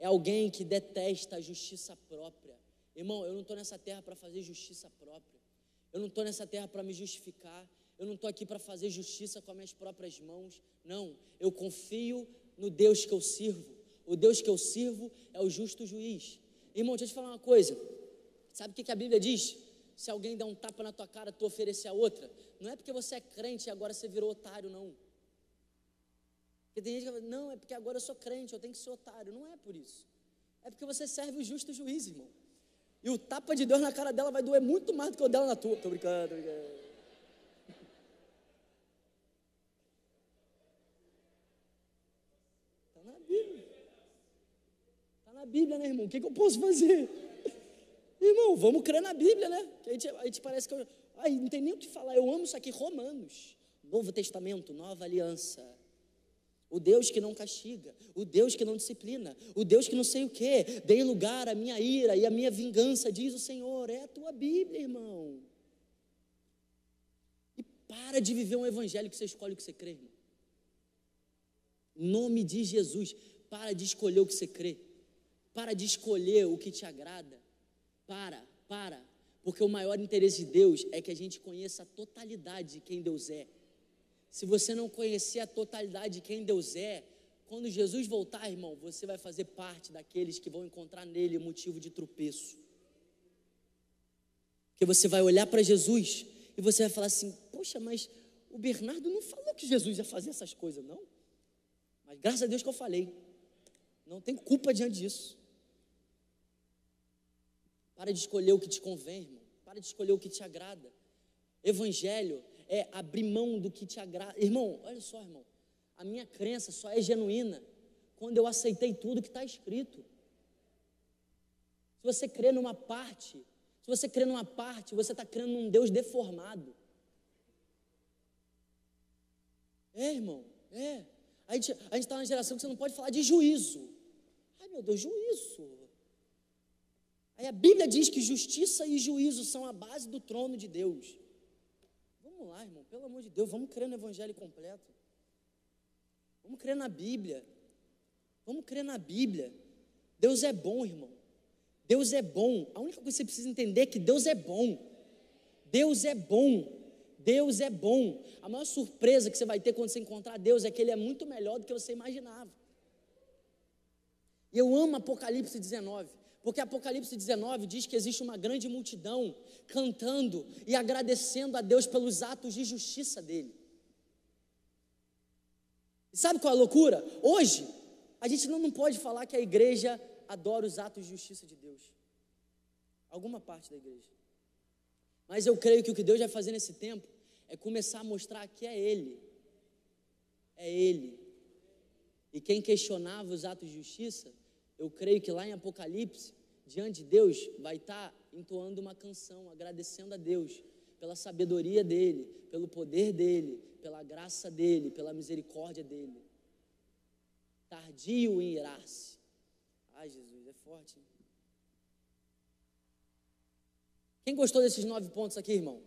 É alguém que detesta a justiça própria. Irmão, eu não estou nessa terra para fazer justiça própria. Eu não estou nessa terra para me justificar. Eu não estou aqui para fazer justiça com as minhas próprias mãos. Não, eu confio no Deus que eu sirvo. O Deus que eu sirvo é o justo juiz. Irmão, deixa eu te falar uma coisa. Sabe o que, a Bíblia diz? Se alguém dá um tapa na tua cara, tu oferecer a outra, não é porque você é crente e agora você virou otário, não. Porque tem gente que fala, não, é porque agora eu sou crente, eu tenho que ser otário. Não é por isso. É porque você serve o justo juiz, irmão. E o tapa de Deus na cara dela vai doer muito mais do que o dela na tua. Tô brincando, tô brincando. Está na Bíblia. Está na Bíblia, né, irmão? O que, que eu posso fazer? Irmão, vamos crer na Bíblia, né? Que a gente, a gente parece que. Eu, ai, não tem nem o que falar. Eu amo isso aqui, Romanos. Novo Testamento, nova aliança. O Deus que não castiga, o Deus que não disciplina, o Deus que não sei o que, dê lugar à minha ira e à minha vingança, diz o Senhor. É a tua Bíblia, irmão. E para de viver um evangelho que você escolhe o que você crê, irmão. Nome de Jesus, para de escolher o que você crê. Para de escolher o que te agrada. Para, para. Porque o maior interesse de Deus é que a gente conheça a totalidade de quem Deus é. Se você não conhecer a totalidade de quem Deus é, quando Jesus voltar, irmão, você vai fazer parte daqueles que vão encontrar nele motivo de tropeço. Porque você vai olhar para Jesus e você vai falar assim: Poxa, mas o Bernardo não falou que Jesus ia fazer essas coisas, não. Mas graças a Deus que eu falei. Não tem culpa diante disso. Para de escolher o que te convém, irmão. Para de escolher o que te agrada. Evangelho é abrir mão do que te agrada. Irmão, olha só, irmão. A minha crença só é genuína quando eu aceitei tudo que está escrito. Se você crê numa parte, se você crê numa parte, você está crendo num Deus deformado. É, irmão, é. A gente está na geração que você não pode falar de juízo. Ai, meu Deus, juízo. Aí a Bíblia diz que justiça e juízo são a base do trono de Deus. Vamos lá, irmão, pelo amor de Deus, vamos crer no Evangelho completo. Vamos crer na Bíblia. Vamos crer na Bíblia. Deus é bom, irmão. Deus é bom. A única coisa que você precisa entender é que Deus é bom. Deus é bom. Deus é bom. A maior surpresa que você vai ter quando você encontrar Deus é que Ele é muito melhor do que você imaginava. E eu amo Apocalipse 19. Porque Apocalipse 19 diz que existe uma grande multidão cantando e agradecendo a Deus pelos atos de justiça dele. E sabe qual é a loucura? Hoje, a gente não, pode falar que a igreja adora os atos de justiça de Deus. Alguma parte da igreja. Mas eu creio que o que Deus vai fazer nesse tempo é começar a mostrar que é Ele. É Ele. E quem questionava os atos de justiça eu creio que lá em Apocalipse, diante de Deus, vai estar entoando uma canção, agradecendo a Deus pela sabedoria dele, pelo poder dele, pela graça dele, pela misericórdia dele. Tardio em irar-se. Ai, Jesus, é forte. Hein? Quem gostou desses nove pontos aqui, irmão?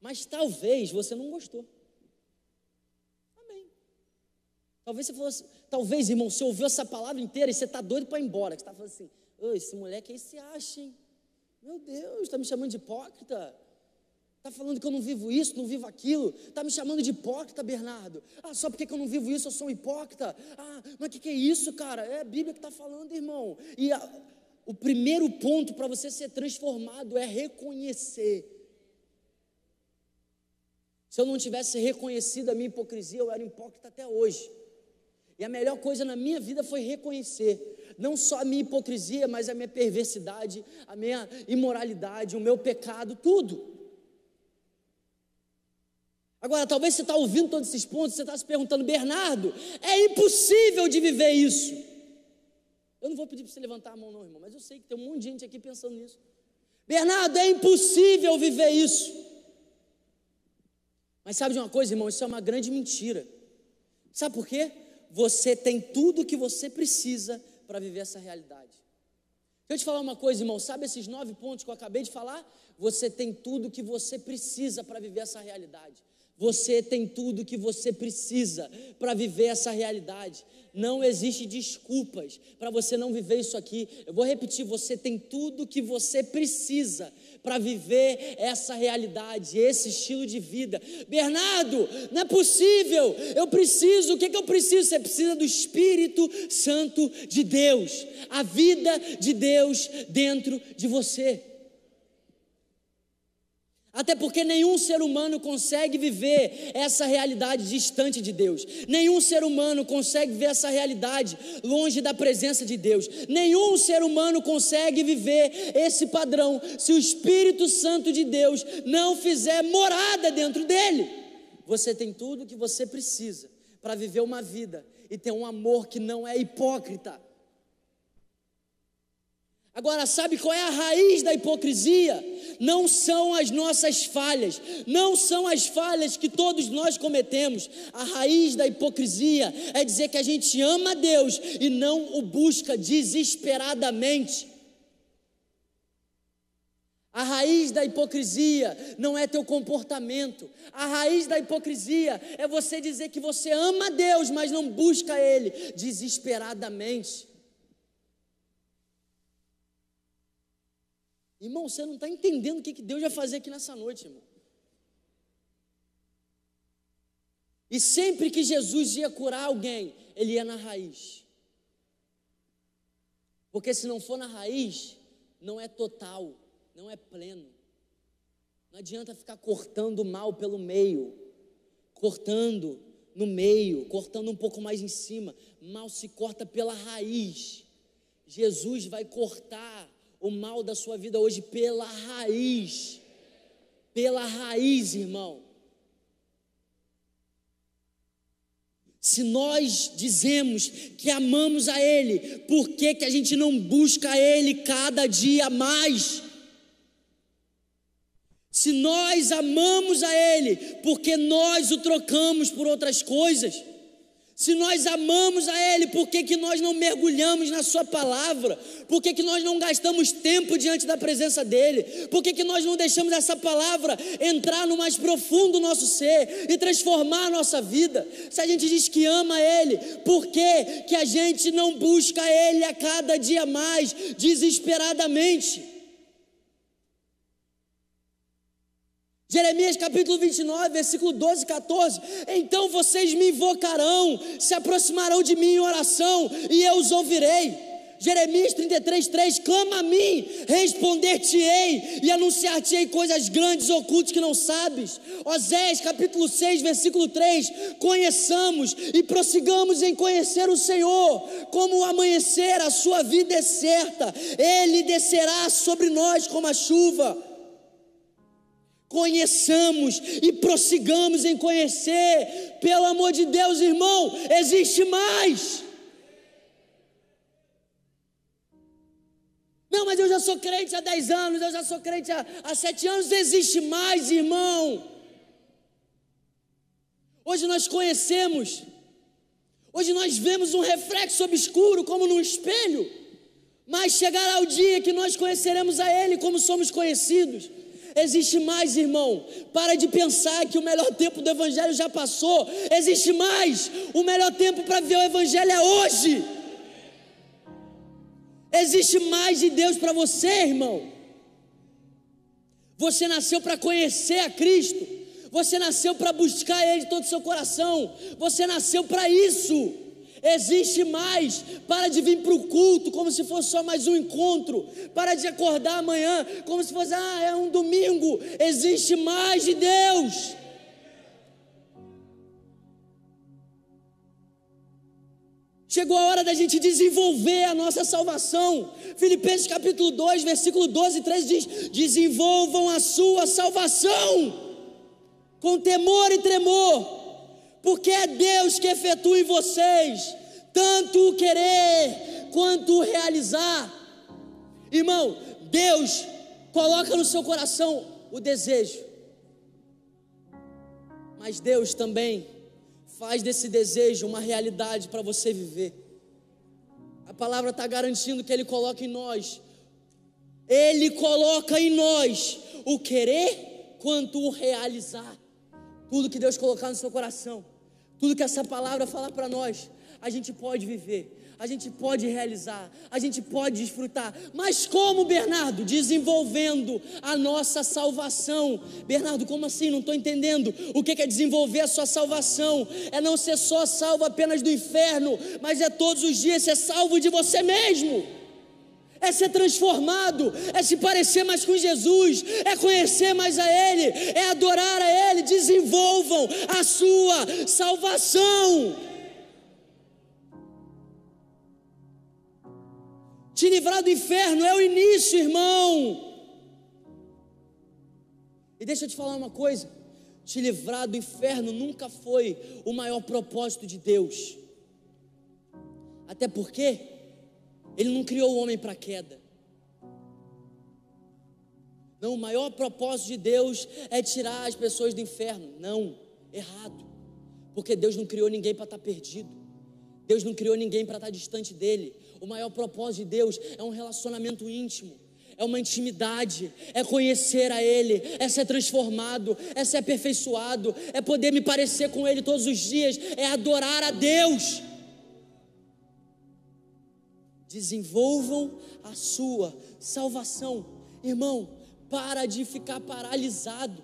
Mas talvez você não gostou. Talvez você fosse, talvez, irmão, você ouviu essa palavra inteira e você está doido para ir embora. Você está falando assim, esse moleque aí se acha, hein? Meu Deus, está me chamando de hipócrita. Está falando que eu não vivo isso, não vivo aquilo. Está me chamando de hipócrita, Bernardo. Ah, só porque eu não vivo isso, eu sou um hipócrita. Ah, mas o que, que, é isso, cara? É a Bíblia que está falando, irmão. E a, o primeiro ponto para você ser transformado é reconhecer. Se eu não tivesse reconhecido a minha hipocrisia, eu era hipócrita até hoje. E a melhor coisa na minha vida foi reconhecer, não só a minha hipocrisia, mas a minha perversidade, a minha imoralidade, o meu pecado, tudo. Agora, talvez você está ouvindo todos esses pontos, você está se perguntando, Bernardo, é impossível de viver isso. Eu não vou pedir para você levantar a mão, não, irmão, mas eu sei que tem um monte de gente aqui pensando nisso. Bernardo, é impossível viver isso. Mas sabe de uma coisa, irmão? Isso é uma grande mentira. Sabe por quê? Você tem tudo o que você precisa para viver essa realidade. Deixa eu te falar uma coisa, irmão. Sabe esses nove pontos que eu acabei de falar? Você tem tudo o que você precisa para viver essa realidade. Você tem tudo que você precisa para viver essa realidade. Não existe desculpas para você não viver isso aqui. Eu vou repetir: você tem tudo que você precisa para viver essa realidade, esse estilo de vida. Bernardo, não é possível. Eu preciso. O que, que eu preciso? Você precisa do Espírito Santo de Deus, a vida de Deus dentro de você. Até porque nenhum ser humano consegue viver essa realidade distante de Deus. Nenhum ser humano consegue viver essa realidade longe da presença de Deus. Nenhum ser humano consegue viver esse padrão se o Espírito Santo de Deus não fizer morada dentro dele. Você tem tudo o que você precisa para viver uma vida e ter um amor que não é hipócrita. Agora, sabe qual é a raiz da hipocrisia? Não são as nossas falhas, não são as falhas que todos nós cometemos. A raiz da hipocrisia é dizer que a gente ama Deus e não o busca desesperadamente. A raiz da hipocrisia não é teu comportamento. A raiz da hipocrisia é você dizer que você ama Deus, mas não busca Ele desesperadamente. Irmão, você não está entendendo o que Deus vai fazer aqui nessa noite, irmão. E sempre que Jesus ia curar alguém, ele ia na raiz. Porque se não for na raiz, não é total, não é pleno. Não adianta ficar cortando o mal pelo meio, cortando no meio, cortando um pouco mais em cima. Mal se corta pela raiz. Jesus vai cortar o mal da sua vida hoje pela raiz. Pela raiz, irmão. Se nós dizemos que amamos a Ele, por que, que a gente não busca Ele cada dia mais? Se nós amamos a Ele, porque nós o trocamos por outras coisas? Se nós amamos a Ele, por que, que nós não mergulhamos na Sua palavra? Por que, que nós não gastamos tempo diante da presença dEle? Por que, que nós não deixamos essa palavra entrar no mais profundo do nosso ser e transformar a nossa vida? Se a gente diz que ama Ele, por que, que a gente não busca Ele a cada dia mais, desesperadamente? Jeremias capítulo 29, versículo 12 e 14. Então vocês me invocarão, se aproximarão de mim em oração, e eu os ouvirei. Jeremias 33, 3: Clama a mim, responder-te-ei, e anunciar-te-ei coisas grandes ocultas que não sabes. Osés capítulo 6, versículo 3: Conheçamos e prossigamos em conhecer o Senhor, como o amanhecer, a sua vida é certa, ele descerá sobre nós como a chuva conheçamos e prossigamos em conhecer. Pelo amor de Deus, irmão, existe mais. Não, mas eu já sou crente há 10 anos, eu já sou crente há, há 7 anos, existe mais, irmão. Hoje nós conhecemos, hoje nós vemos um reflexo obscuro como num espelho, mas chegará o dia que nós conheceremos a Ele como somos conhecidos. Existe mais, irmão. Para de pensar que o melhor tempo do Evangelho já passou. Existe mais. O melhor tempo para ver o Evangelho é hoje. Existe mais de Deus para você, irmão. Você nasceu para conhecer a Cristo. Você nasceu para buscar Ele de todo o seu coração. Você nasceu para isso. Existe mais. Para de vir para o culto como se fosse só mais um encontro. Para de acordar amanhã como se fosse, ah, é um domingo. Existe mais de Deus. Chegou a hora da gente desenvolver a nossa salvação. Filipenses capítulo 2, versículo 12 e 13 diz: Desenvolvam a sua salvação com temor e tremor, porque é Deus que efetua em vocês tanto o querer quanto o realizar. Irmão, Deus coloca no seu coração o desejo, mas Deus também faz desse desejo uma realidade para você viver. A palavra está garantindo que Ele coloca em nós, Ele coloca em nós o querer quanto o realizar. Tudo que Deus colocar no seu coração, tudo que essa palavra falar para nós, a gente pode viver, a gente pode realizar, a gente pode desfrutar. Mas como, Bernardo? Desenvolvendo a nossa salvação. Bernardo, como assim? Não estou entendendo. O que é desenvolver a sua salvação? É não ser só salvo apenas do inferno, mas é todos os dias ser salvo de você mesmo é ser transformado, é se parecer mais com Jesus, é conhecer mais a Ele, é adorar a Ele. Desenvolvam a sua salvação. Te livrar do inferno é o início, irmão. E deixa eu te falar uma coisa: te livrar do inferno nunca foi o maior propósito de Deus. Até porque Ele não criou o homem para queda. Não, o maior propósito de Deus é tirar as pessoas do inferno. Não, errado. Porque Deus não criou ninguém para estar tá perdido. Deus não criou ninguém para estar tá distante dele. O maior propósito de Deus é um relacionamento íntimo, é uma intimidade, é conhecer a Ele, é ser transformado, é ser aperfeiçoado, é poder me parecer com Ele todos os dias, é adorar a Deus. Desenvolvam a sua salvação, irmão. Para de ficar paralisado.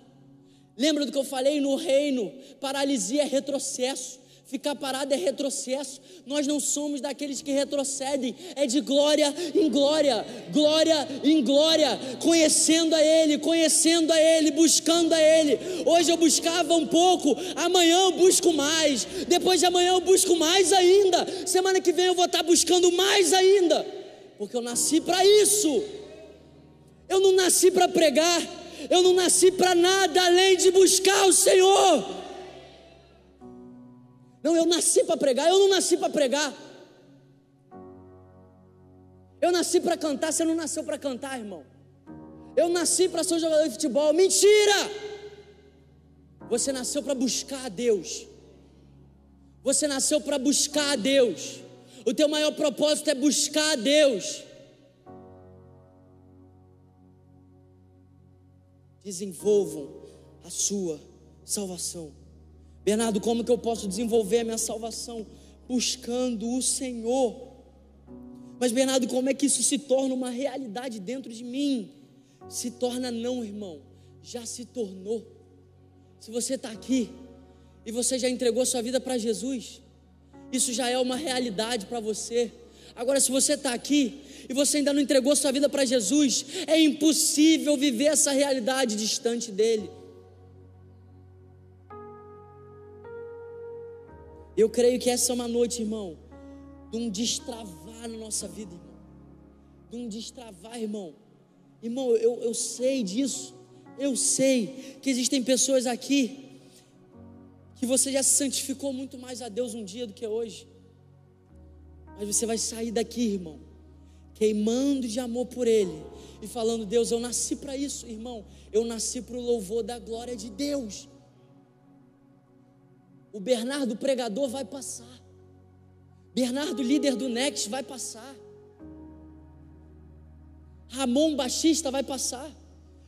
Lembra do que eu falei no reino? Paralisia é retrocesso. Ficar parado é retrocesso. Nós não somos daqueles que retrocedem, é de glória em glória, glória em glória, conhecendo a Ele, conhecendo a Ele, buscando a Ele. Hoje eu buscava um pouco, amanhã eu busco mais, depois de amanhã eu busco mais ainda. Semana que vem eu vou estar buscando mais ainda, porque eu nasci para isso. Eu não nasci para pregar, eu não nasci para nada além de buscar o Senhor. Não, eu nasci para pregar, eu não nasci para pregar. Eu nasci para cantar, você não nasceu para cantar, irmão. Eu nasci para ser um jogador de futebol. Mentira! Você nasceu para buscar a Deus. Você nasceu para buscar a Deus. O teu maior propósito é buscar a Deus. Desenvolvam a sua salvação. Bernardo, como que eu posso desenvolver a minha salvação? Buscando o Senhor. Mas, Bernardo, como é que isso se torna uma realidade dentro de mim? Se torna não, irmão, já se tornou. Se você está aqui e você já entregou sua vida para Jesus, isso já é uma realidade para você. Agora, se você está aqui e você ainda não entregou sua vida para Jesus, é impossível viver essa realidade distante dele. Eu creio que essa é uma noite, irmão, de um destravar na nossa vida, irmão. De um destravar, irmão. Irmão, eu, eu sei disso. Eu sei que existem pessoas aqui que você já se santificou muito mais a Deus um dia do que hoje. Mas você vai sair daqui, irmão, queimando de amor por Ele e falando: Deus, eu nasci para isso, irmão. Eu nasci para o louvor da glória de Deus. O Bernardo pregador vai passar. Bernardo líder do Next vai passar. Ramon baixista vai passar.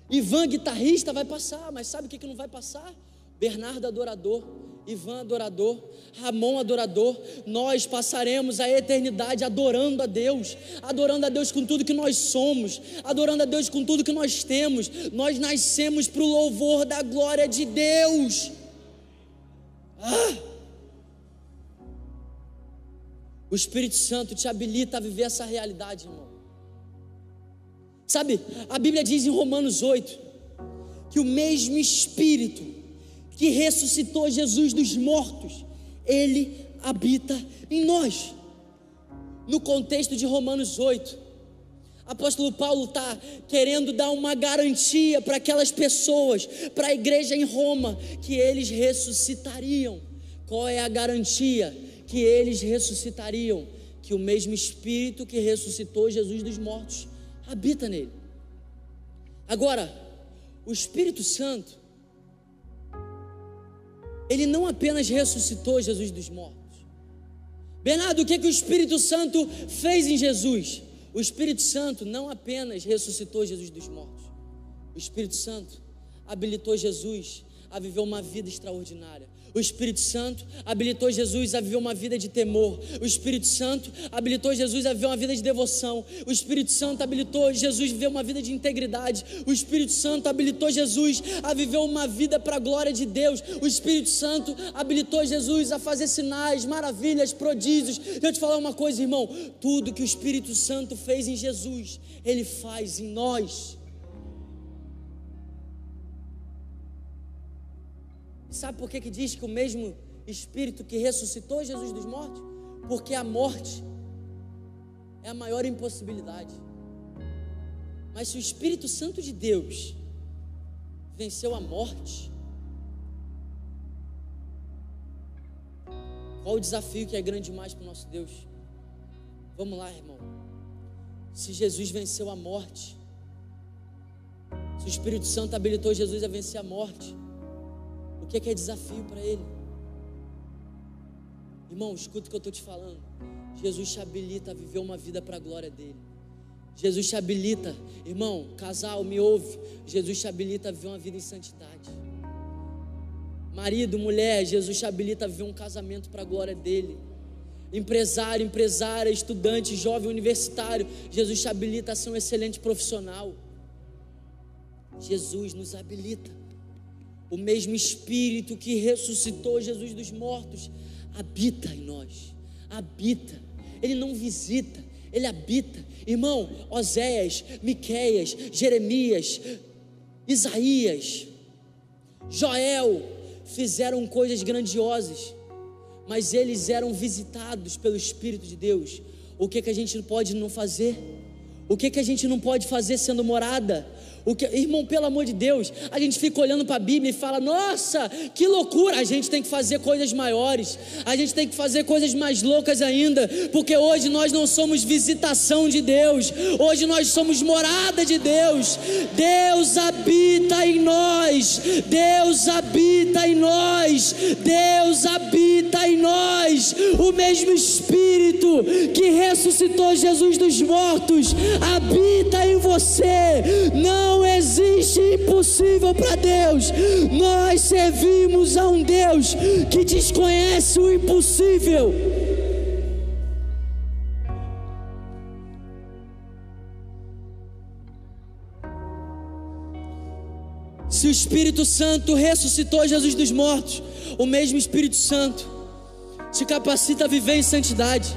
Ivan guitarrista vai passar, mas sabe o que, que não vai passar? Bernardo adorador, Ivan adorador, Ramon adorador, nós passaremos a eternidade adorando a Deus, adorando a Deus com tudo que nós somos, adorando a Deus com tudo que nós temos. Nós nascemos para o louvor da glória de Deus. O Espírito Santo te habilita a viver essa realidade, irmão. Sabe, a Bíblia diz em Romanos 8 que o mesmo Espírito que ressuscitou Jesus dos mortos, ele habita em nós. No contexto de Romanos 8, Apóstolo Paulo está querendo dar uma garantia para aquelas pessoas, para a igreja em Roma, que eles ressuscitariam. Qual é a garantia? Que eles ressuscitariam, que o mesmo Espírito que ressuscitou Jesus dos mortos habita nele. Agora, o Espírito Santo, ele não apenas ressuscitou Jesus dos mortos. Bernardo, o que, que o Espírito Santo fez em Jesus? O Espírito Santo não apenas ressuscitou Jesus dos mortos, o Espírito Santo habilitou Jesus a viver uma vida extraordinária. O Espírito Santo habilitou Jesus a viver uma vida de temor. O Espírito Santo habilitou Jesus a viver uma vida de devoção. O Espírito Santo habilitou Jesus a viver uma vida de integridade. O Espírito Santo habilitou Jesus a viver uma vida para a glória de Deus. O Espírito Santo habilitou Jesus a fazer sinais, maravilhas, prodígios. Deixa eu te falar uma coisa, irmão. Tudo que o Espírito Santo fez em Jesus, Ele faz em nós. Sabe por que, que diz que o mesmo Espírito que ressuscitou Jesus dos mortos? Porque a morte é a maior impossibilidade. Mas se o Espírito Santo de Deus venceu a morte, qual o desafio que é grande demais para o nosso Deus? Vamos lá, irmão. Se Jesus venceu a morte, se o Espírito Santo habilitou Jesus a vencer a morte, que é, que é desafio para ele? Irmão, escuta o que eu estou te falando. Jesus te habilita a viver uma vida para a glória dele. Jesus te habilita, irmão, casal, me ouve. Jesus te habilita a viver uma vida em santidade. Marido, mulher, Jesus te habilita a viver um casamento para a glória dele. Empresário, empresária, estudante, jovem, universitário, Jesus te habilita a ser um excelente profissional. Jesus nos habilita o mesmo Espírito que ressuscitou Jesus dos mortos habita em nós. Habita. Ele não visita, ele habita. Irmão, Oséias, Miqueias, Jeremias, Isaías, Joel fizeram coisas grandiosas, mas eles eram visitados pelo Espírito de Deus. O que, que a gente pode não fazer? O que, que a gente não pode fazer sendo morada? O que, irmão, pelo amor de Deus, a gente fica olhando para a Bíblia e fala: nossa, que loucura! A gente tem que fazer coisas maiores, a gente tem que fazer coisas mais loucas ainda, porque hoje nós não somos visitação de Deus, hoje nós somos morada de Deus. Deus habita em nós, Deus habita em nós, Deus habita em nós. O mesmo Espírito que ressuscitou Jesus dos mortos habita em você. Não não existe impossível para Deus. Nós servimos a um Deus que desconhece o impossível. Se o Espírito Santo ressuscitou Jesus dos mortos, o mesmo Espírito Santo te capacita a viver em santidade.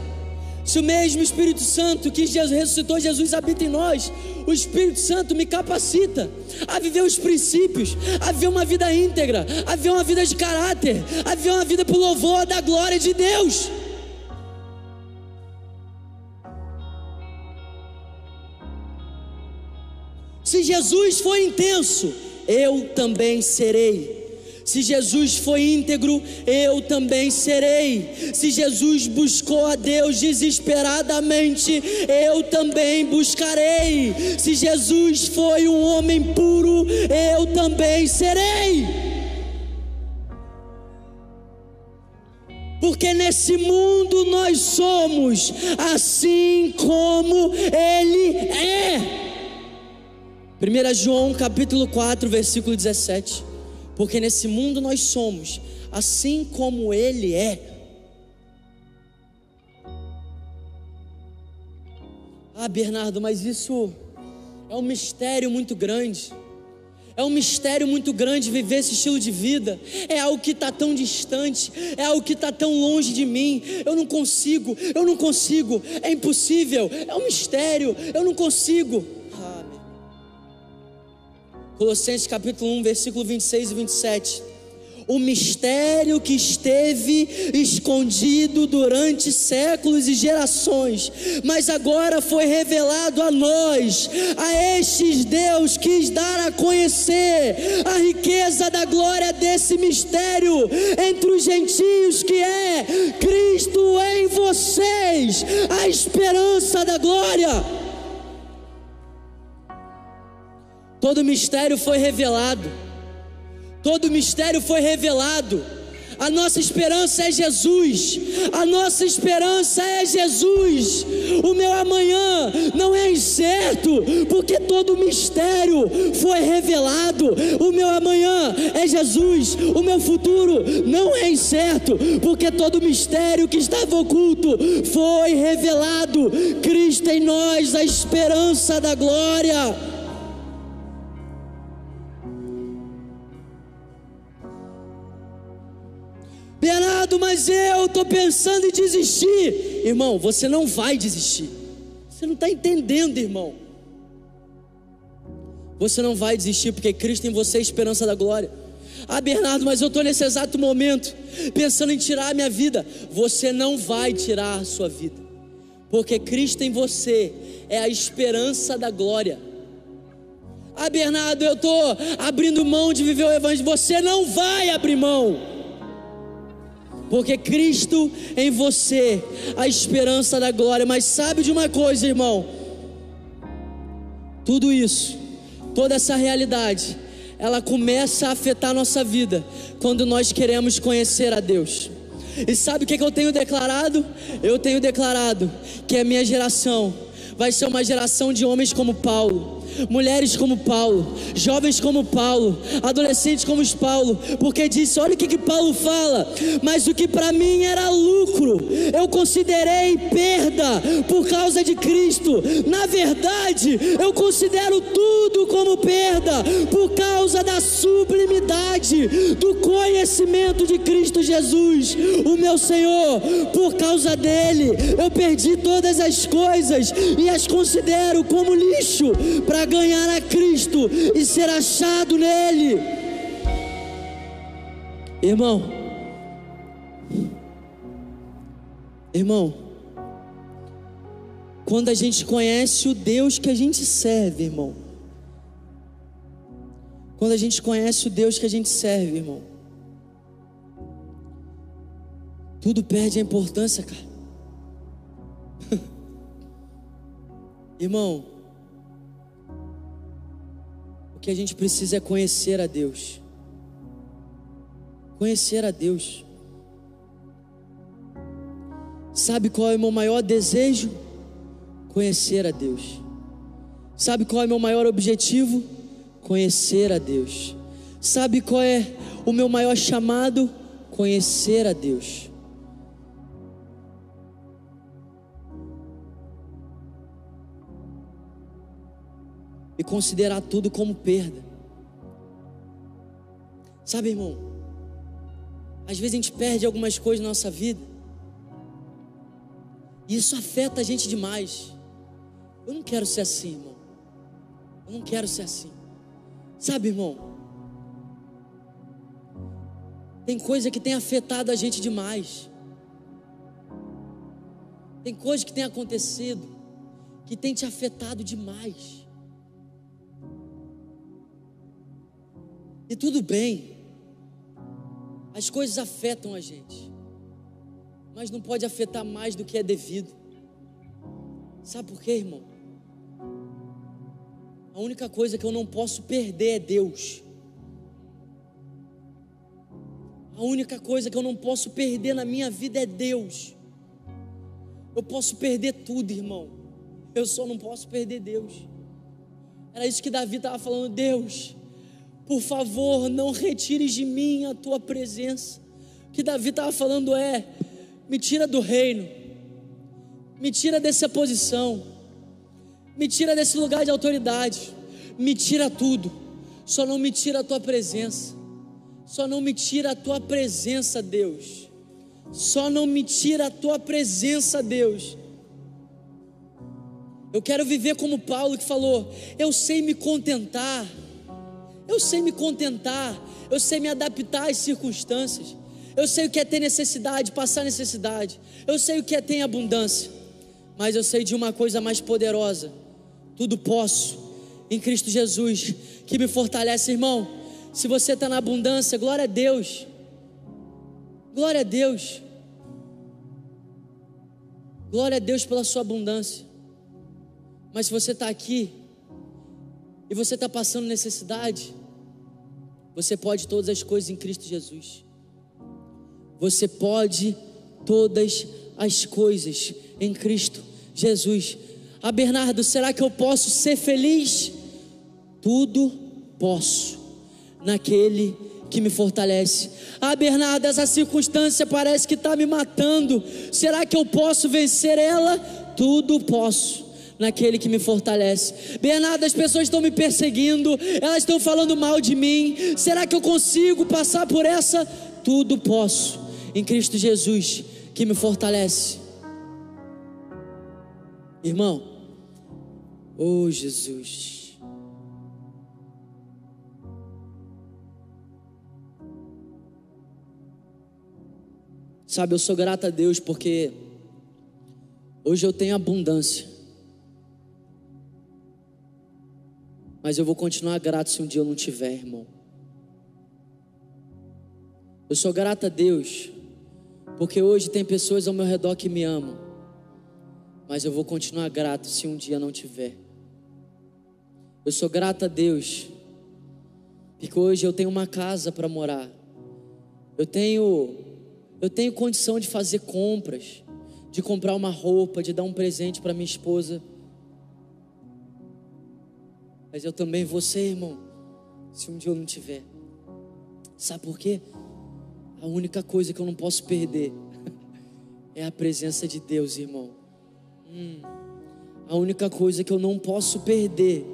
Se o mesmo Espírito Santo que Jesus ressuscitou Jesus habita em nós, o Espírito Santo me capacita a viver os princípios, a viver uma vida íntegra, a viver uma vida de caráter, a viver uma vida o louvor da glória de Deus. Se Jesus foi intenso, eu também serei. Se Jesus foi íntegro, eu também serei. Se Jesus buscou a Deus desesperadamente, eu também buscarei. Se Jesus foi um homem puro, eu também serei. Porque nesse mundo nós somos assim como Ele é. 1 João capítulo 4, versículo 17 porque nesse mundo nós somos assim como Ele é. Ah, Bernardo, mas isso é um mistério muito grande. É um mistério muito grande viver esse estilo de vida. É algo que está tão distante, é algo que está tão longe de mim. Eu não consigo, eu não consigo, é impossível, é um mistério, eu não consigo. Colossenses capítulo 1, versículo 26 e 27. o mistério que esteve escondido durante séculos e gerações, mas agora foi revelado a nós, a estes Deus quis dar a conhecer a riqueza da glória desse mistério entre os gentios, que é Cristo em vocês, a esperança da glória. Todo mistério foi revelado todo mistério foi revelado. A nossa esperança é Jesus. A nossa esperança é Jesus. O meu amanhã não é incerto, porque todo mistério foi revelado. O meu amanhã é Jesus. O meu futuro não é incerto, porque todo mistério que estava oculto foi revelado. Cristo em nós, a esperança da glória. Bernardo, mas eu estou pensando em desistir. Irmão, você não vai desistir. Você não está entendendo, irmão. Você não vai desistir, porque Cristo em você é a esperança da glória. Ah, Bernardo, mas eu estou nesse exato momento pensando em tirar a minha vida. Você não vai tirar a sua vida, porque Cristo em você é a esperança da glória. Ah, Bernardo, eu estou abrindo mão de viver o Evangelho. Você não vai abrir mão porque Cristo em você, a esperança da glória. Mas sabe de uma coisa, irmão? Tudo isso, toda essa realidade, ela começa a afetar a nossa vida quando nós queremos conhecer a Deus. E sabe o que, que eu tenho declarado? Eu tenho declarado que a minha geração vai ser uma geração de homens como Paulo mulheres como Paulo, jovens como Paulo, adolescentes como Paulo, porque disse: olha o que, que Paulo fala, mas o que para mim era lucro, eu considerei perda por causa de Cristo. Na verdade, eu considero tudo como perda por causa da sublimidade do conhecimento de Cristo Jesus, o meu Senhor. Por causa dele, eu perdi todas as coisas e as considero como lixo para ganhar a Cristo e ser achado nele. Irmão, irmão, quando a gente conhece o Deus que a gente serve, irmão, quando a gente conhece o Deus que a gente serve, irmão, tudo perde a importância, cara. irmão, que a gente precisa é conhecer a Deus. Conhecer a Deus. Sabe qual é o meu maior desejo? Conhecer a Deus. Sabe qual é o meu maior objetivo? Conhecer a Deus. Sabe qual é o meu maior chamado? Conhecer a Deus. E considerar tudo como perda. Sabe, irmão? Às vezes a gente perde algumas coisas na nossa vida. E isso afeta a gente demais. Eu não quero ser assim, irmão. Eu não quero ser assim. Sabe, irmão? Tem coisa que tem afetado a gente demais. Tem coisa que tem acontecido que tem te afetado demais. E tudo bem, as coisas afetam a gente, mas não pode afetar mais do que é devido. Sabe por quê, irmão? A única coisa que eu não posso perder é Deus. A única coisa que eu não posso perder na minha vida é Deus. Eu posso perder tudo, irmão. Eu só não posso perder Deus. Era isso que Davi estava falando. Deus, por favor, não retires de mim a tua presença. O que Davi estava falando é: me tira do reino, me tira dessa posição, me tira desse lugar de autoridade, me tira tudo, só não me tira a tua presença, só não me tira a tua presença, Deus, só não me tira a tua presença, Deus. Eu quero viver como Paulo que falou: eu sei me contentar Eu sei me contentar, eu sei me adaptar às circunstâncias. Eu sei o que é ter necessidade, passar necessidade. Eu sei o que é ter abundância. Mas eu sei de uma coisa mais poderosa. Tudo posso em Cristo Jesus, que me fortalece, irmão. Se você está na abundância, glória a Deus. Glória a Deus. Glória a Deus pela sua abundância. Mas se você está aqui e você está passando necessidade, você pode todas as coisas em Cristo Jesus. Você pode todas as coisas em Cristo Jesus. Ah, Bernardo, será que eu posso ser feliz? Tudo posso naquele que me fortalece. Ah, Bernardo, essa circunstância parece que está me matando. Será que eu posso vencer ela? Tudo posso naquele que me fortalece. Bernardo, as pessoas estão me perseguindo, elas estão falando mal de mim. Será que eu consigo passar por essa? Tudo posso em Cristo Jesus que me fortalece. Irmão, oh Jesus. Sabe, eu sou grato a Deus porque hoje eu tenho abundância. Mas eu vou continuar grato se um dia eu não tiver, irmão. Eu sou grato a Deus porque hoje tem pessoas ao meu redor que me amam. Mas eu vou continuar grato se um dia não tiver. Eu sou grato a Deus. Porque hoje eu tenho uma casa para morar. Eu tenho eu tenho condição de fazer compras, de comprar uma roupa, de dar um presente para minha esposa. Mas eu também vou ser, irmão, se um dia eu não tiver. Sabe por quê? A única coisa que eu não posso perder é a presença de Deus, irmão. Hum. A única coisa que eu não posso perder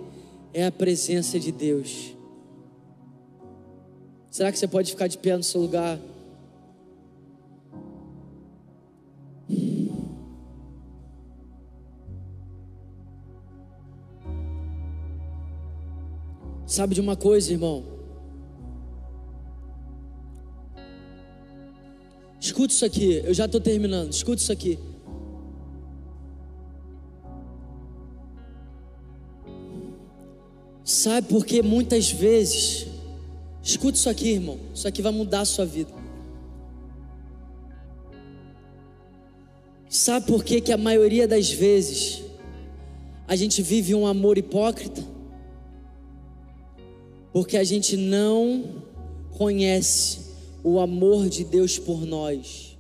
é a presença de Deus. Será que você pode ficar de pé no seu lugar? Sabe de uma coisa, irmão? Escuta isso aqui, eu já estou terminando. Escuta isso aqui. Sabe por que muitas vezes, escuta isso aqui, irmão. Isso aqui vai mudar a sua vida. Sabe por que, que a maioria das vezes a gente vive um amor hipócrita? Porque a gente não conhece o amor de Deus por nós.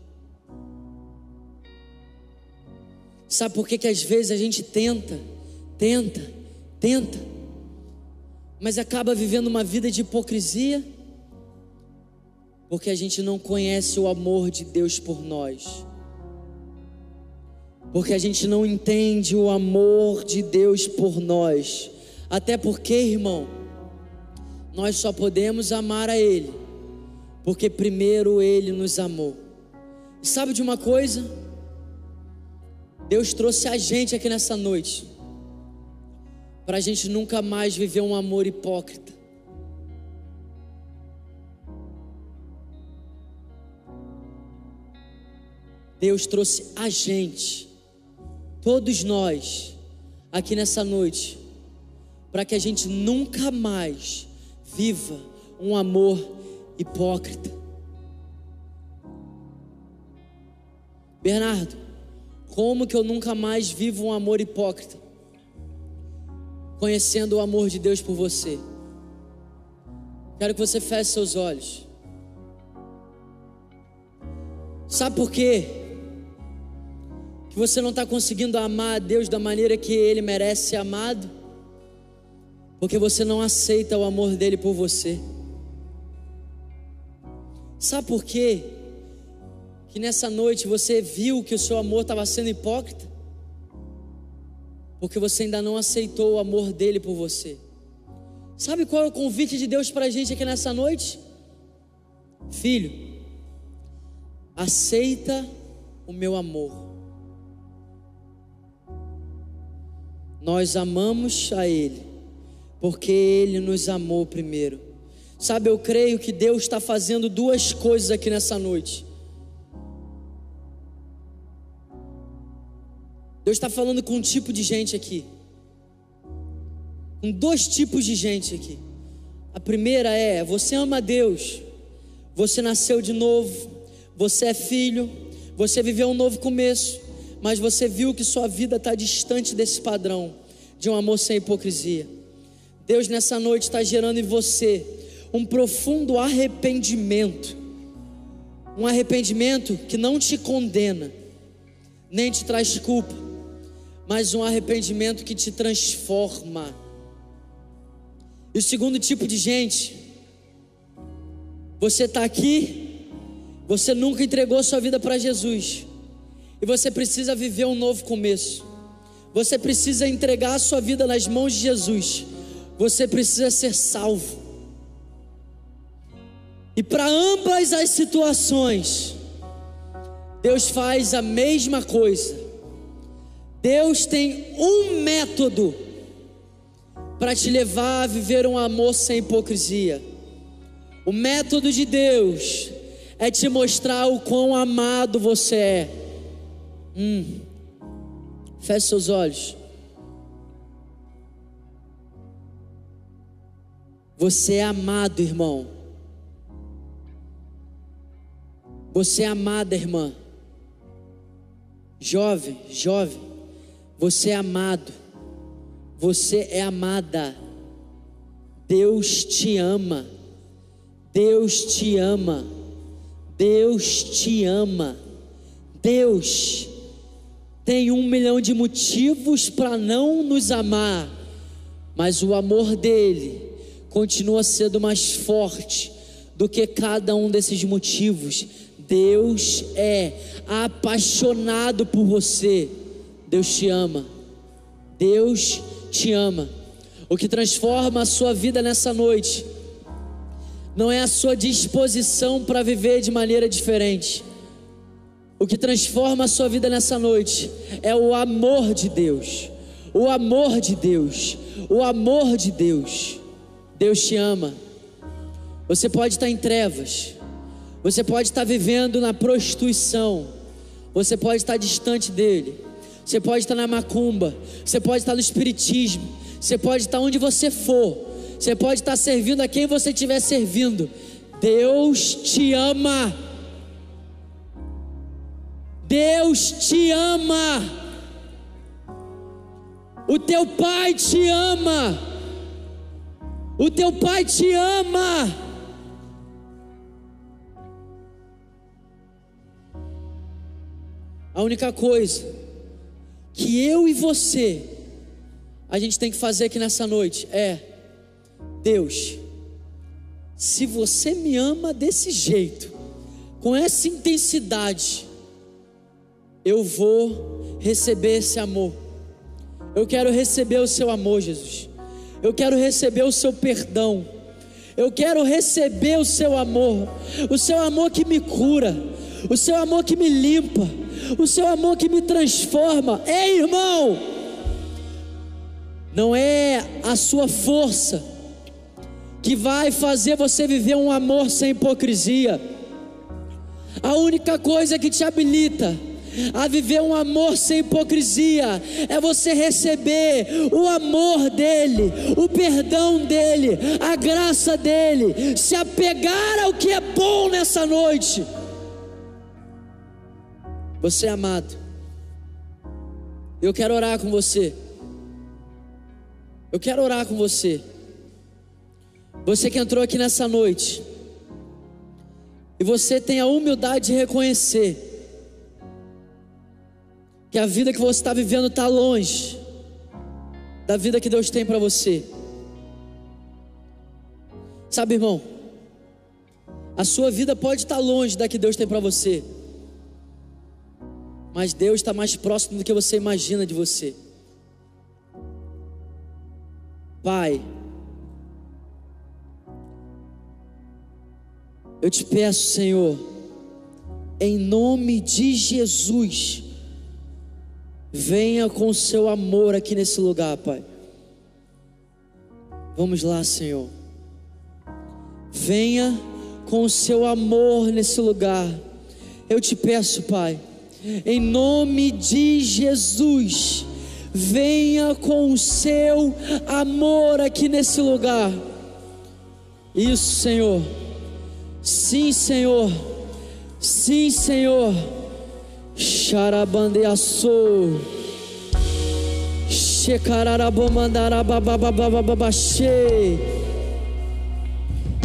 Sabe por que, que às vezes a gente tenta, tenta, tenta, mas acaba vivendo uma vida de hipocrisia? Porque a gente não conhece o amor de Deus por nós. Porque a gente não entende o amor de Deus por nós. Até porque, irmão, nós só podemos amar a Ele porque primeiro Ele nos amou. E sabe de uma coisa? Deus trouxe a gente aqui nessa noite, para a gente nunca mais viver um amor hipócrita. Deus trouxe a gente, todos nós, aqui nessa noite, para que a gente nunca mais viva um amor hipócrita. Bernardo, como que eu nunca mais vivo um amor hipócrita? Conhecendo o amor de Deus por você. Quero que você feche seus olhos. Sabe por quê? Que você não está conseguindo amar a Deus da maneira que Ele merece ser amado? Porque você não aceita o amor dele por você. Sabe por quê? Que nessa noite você viu que o seu amor estava sendo hipócrita? Porque você ainda não aceitou o amor dele por você. Sabe qual é o convite de Deus para a gente aqui nessa noite? Filho, aceita o meu amor. Nós amamos a Ele, Porque Ele nos amou primeiro. Sabe, eu creio que Deus está fazendo duas coisas aqui nessa noite. Deus está falando com um tipo de gente aqui. Com dois tipos de gente aqui. A primeira é: você ama Deus, você nasceu de novo, você é filho, você viveu um novo começo, mas você viu que sua vida está distante desse padrão de um amor sem hipocrisia. Deus nessa noite está gerando em você um profundo arrependimento, um arrependimento que não te condena, nem te traz culpa, mas um arrependimento que te transforma. E o segundo tipo de gente, você está aqui, você nunca entregou sua vida para Jesus, e você precisa viver um novo começo. Você precisa entregar a sua vida nas mãos de Jesus. Você precisa ser salvo. E para ambas as situações, Deus faz a mesma coisa. Deus tem um método para te levar a viver um amor sem hipocrisia. O método de Deus é te mostrar o quão amado você é. Hum. Feche seus olhos. Você é amado, irmão. Você é amada, irmã. Jovem, jovem. Você é amado. Você é amada. Deus te ama. Deus te ama. Deus te ama. Deus tem um milhão de motivos para não nos amar, mas o amor dele continua sendo mais forte do que cada um desses motivos. Deus é apaixonado por você. Deus te ama. Deus te ama. O que transforma a sua vida nessa noite não é a sua disposição para viver de maneira diferente o que transforma a sua vida nessa noite é o amor de Deus. O amor de Deus. O amor de Deus. Deus te ama. Você pode estar em trevas. Você pode estar vivendo na prostituição. Você pode estar distante dele. Você pode estar na macumba. Você pode estar no espiritismo. Você pode estar onde você for. Você pode estar servindo a quem você estiver servindo. Deus te ama. Deus te ama. O teu pai te ama. O teu pai te ama. A única coisa que eu e você a gente tem que fazer aqui nessa noite é: Deus, se você me ama desse jeito, com essa intensidade, eu vou receber esse amor. Eu quero receber o seu amor, Jesus. Eu quero receber o seu perdão. Eu quero receber o seu amor, o seu amor que me cura, o seu amor que me limpa, o seu amor que me transforma. Ei, irmão, não é a sua força que vai fazer você viver um amor sem hipocrisia. A única coisa que te habilita a viver um amor sem hipocrisia, é você receber o amor dEle, o perdão dEle, a graça dEle, se apegar ao que é bom nessa noite. Você é amado, eu quero orar com você. Eu quero orar com você. Você que entrou aqui nessa noite, e você tem a humildade de reconhecer que a vida que você está vivendo está longe da vida que Deus tem para você. Sabe, irmão, a sua vida pode estar tá longe da que Deus tem para você, mas Deus está mais próximo do que você imagina de você. Pai, eu te peço, Senhor, em nome de Jesus, Venha com o seu amor aqui nesse lugar, Pai. Vamos lá, Senhor. Venha com o seu amor nesse lugar. Eu te peço, Pai, em nome de Jesus, venha com o seu amor aqui nesse lugar. Isso, Senhor. Sim, Senhor. Sim, Senhor. Xarabandeaçou. Shekararabomandarabababababababachê.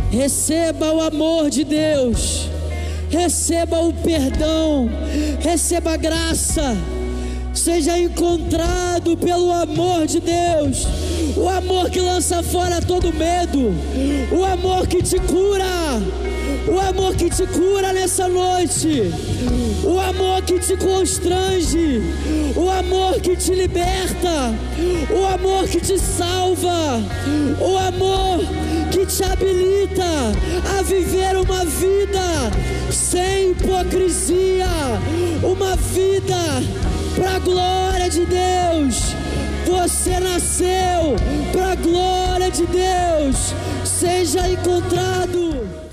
Receba o amor de Deus. Receba o perdão. Receba a graça. Seja encontrado pelo amor de Deus. O amor que lança fora todo medo. O amor que te cura. O amor que te cura nessa noite. O amor que te constrange. O amor que te liberta. O amor que te salva. O amor que te habilita a viver uma vida sem hipocrisia. Uma vida para a glória de Deus. Você nasceu para a glória de Deus. Seja encontrado.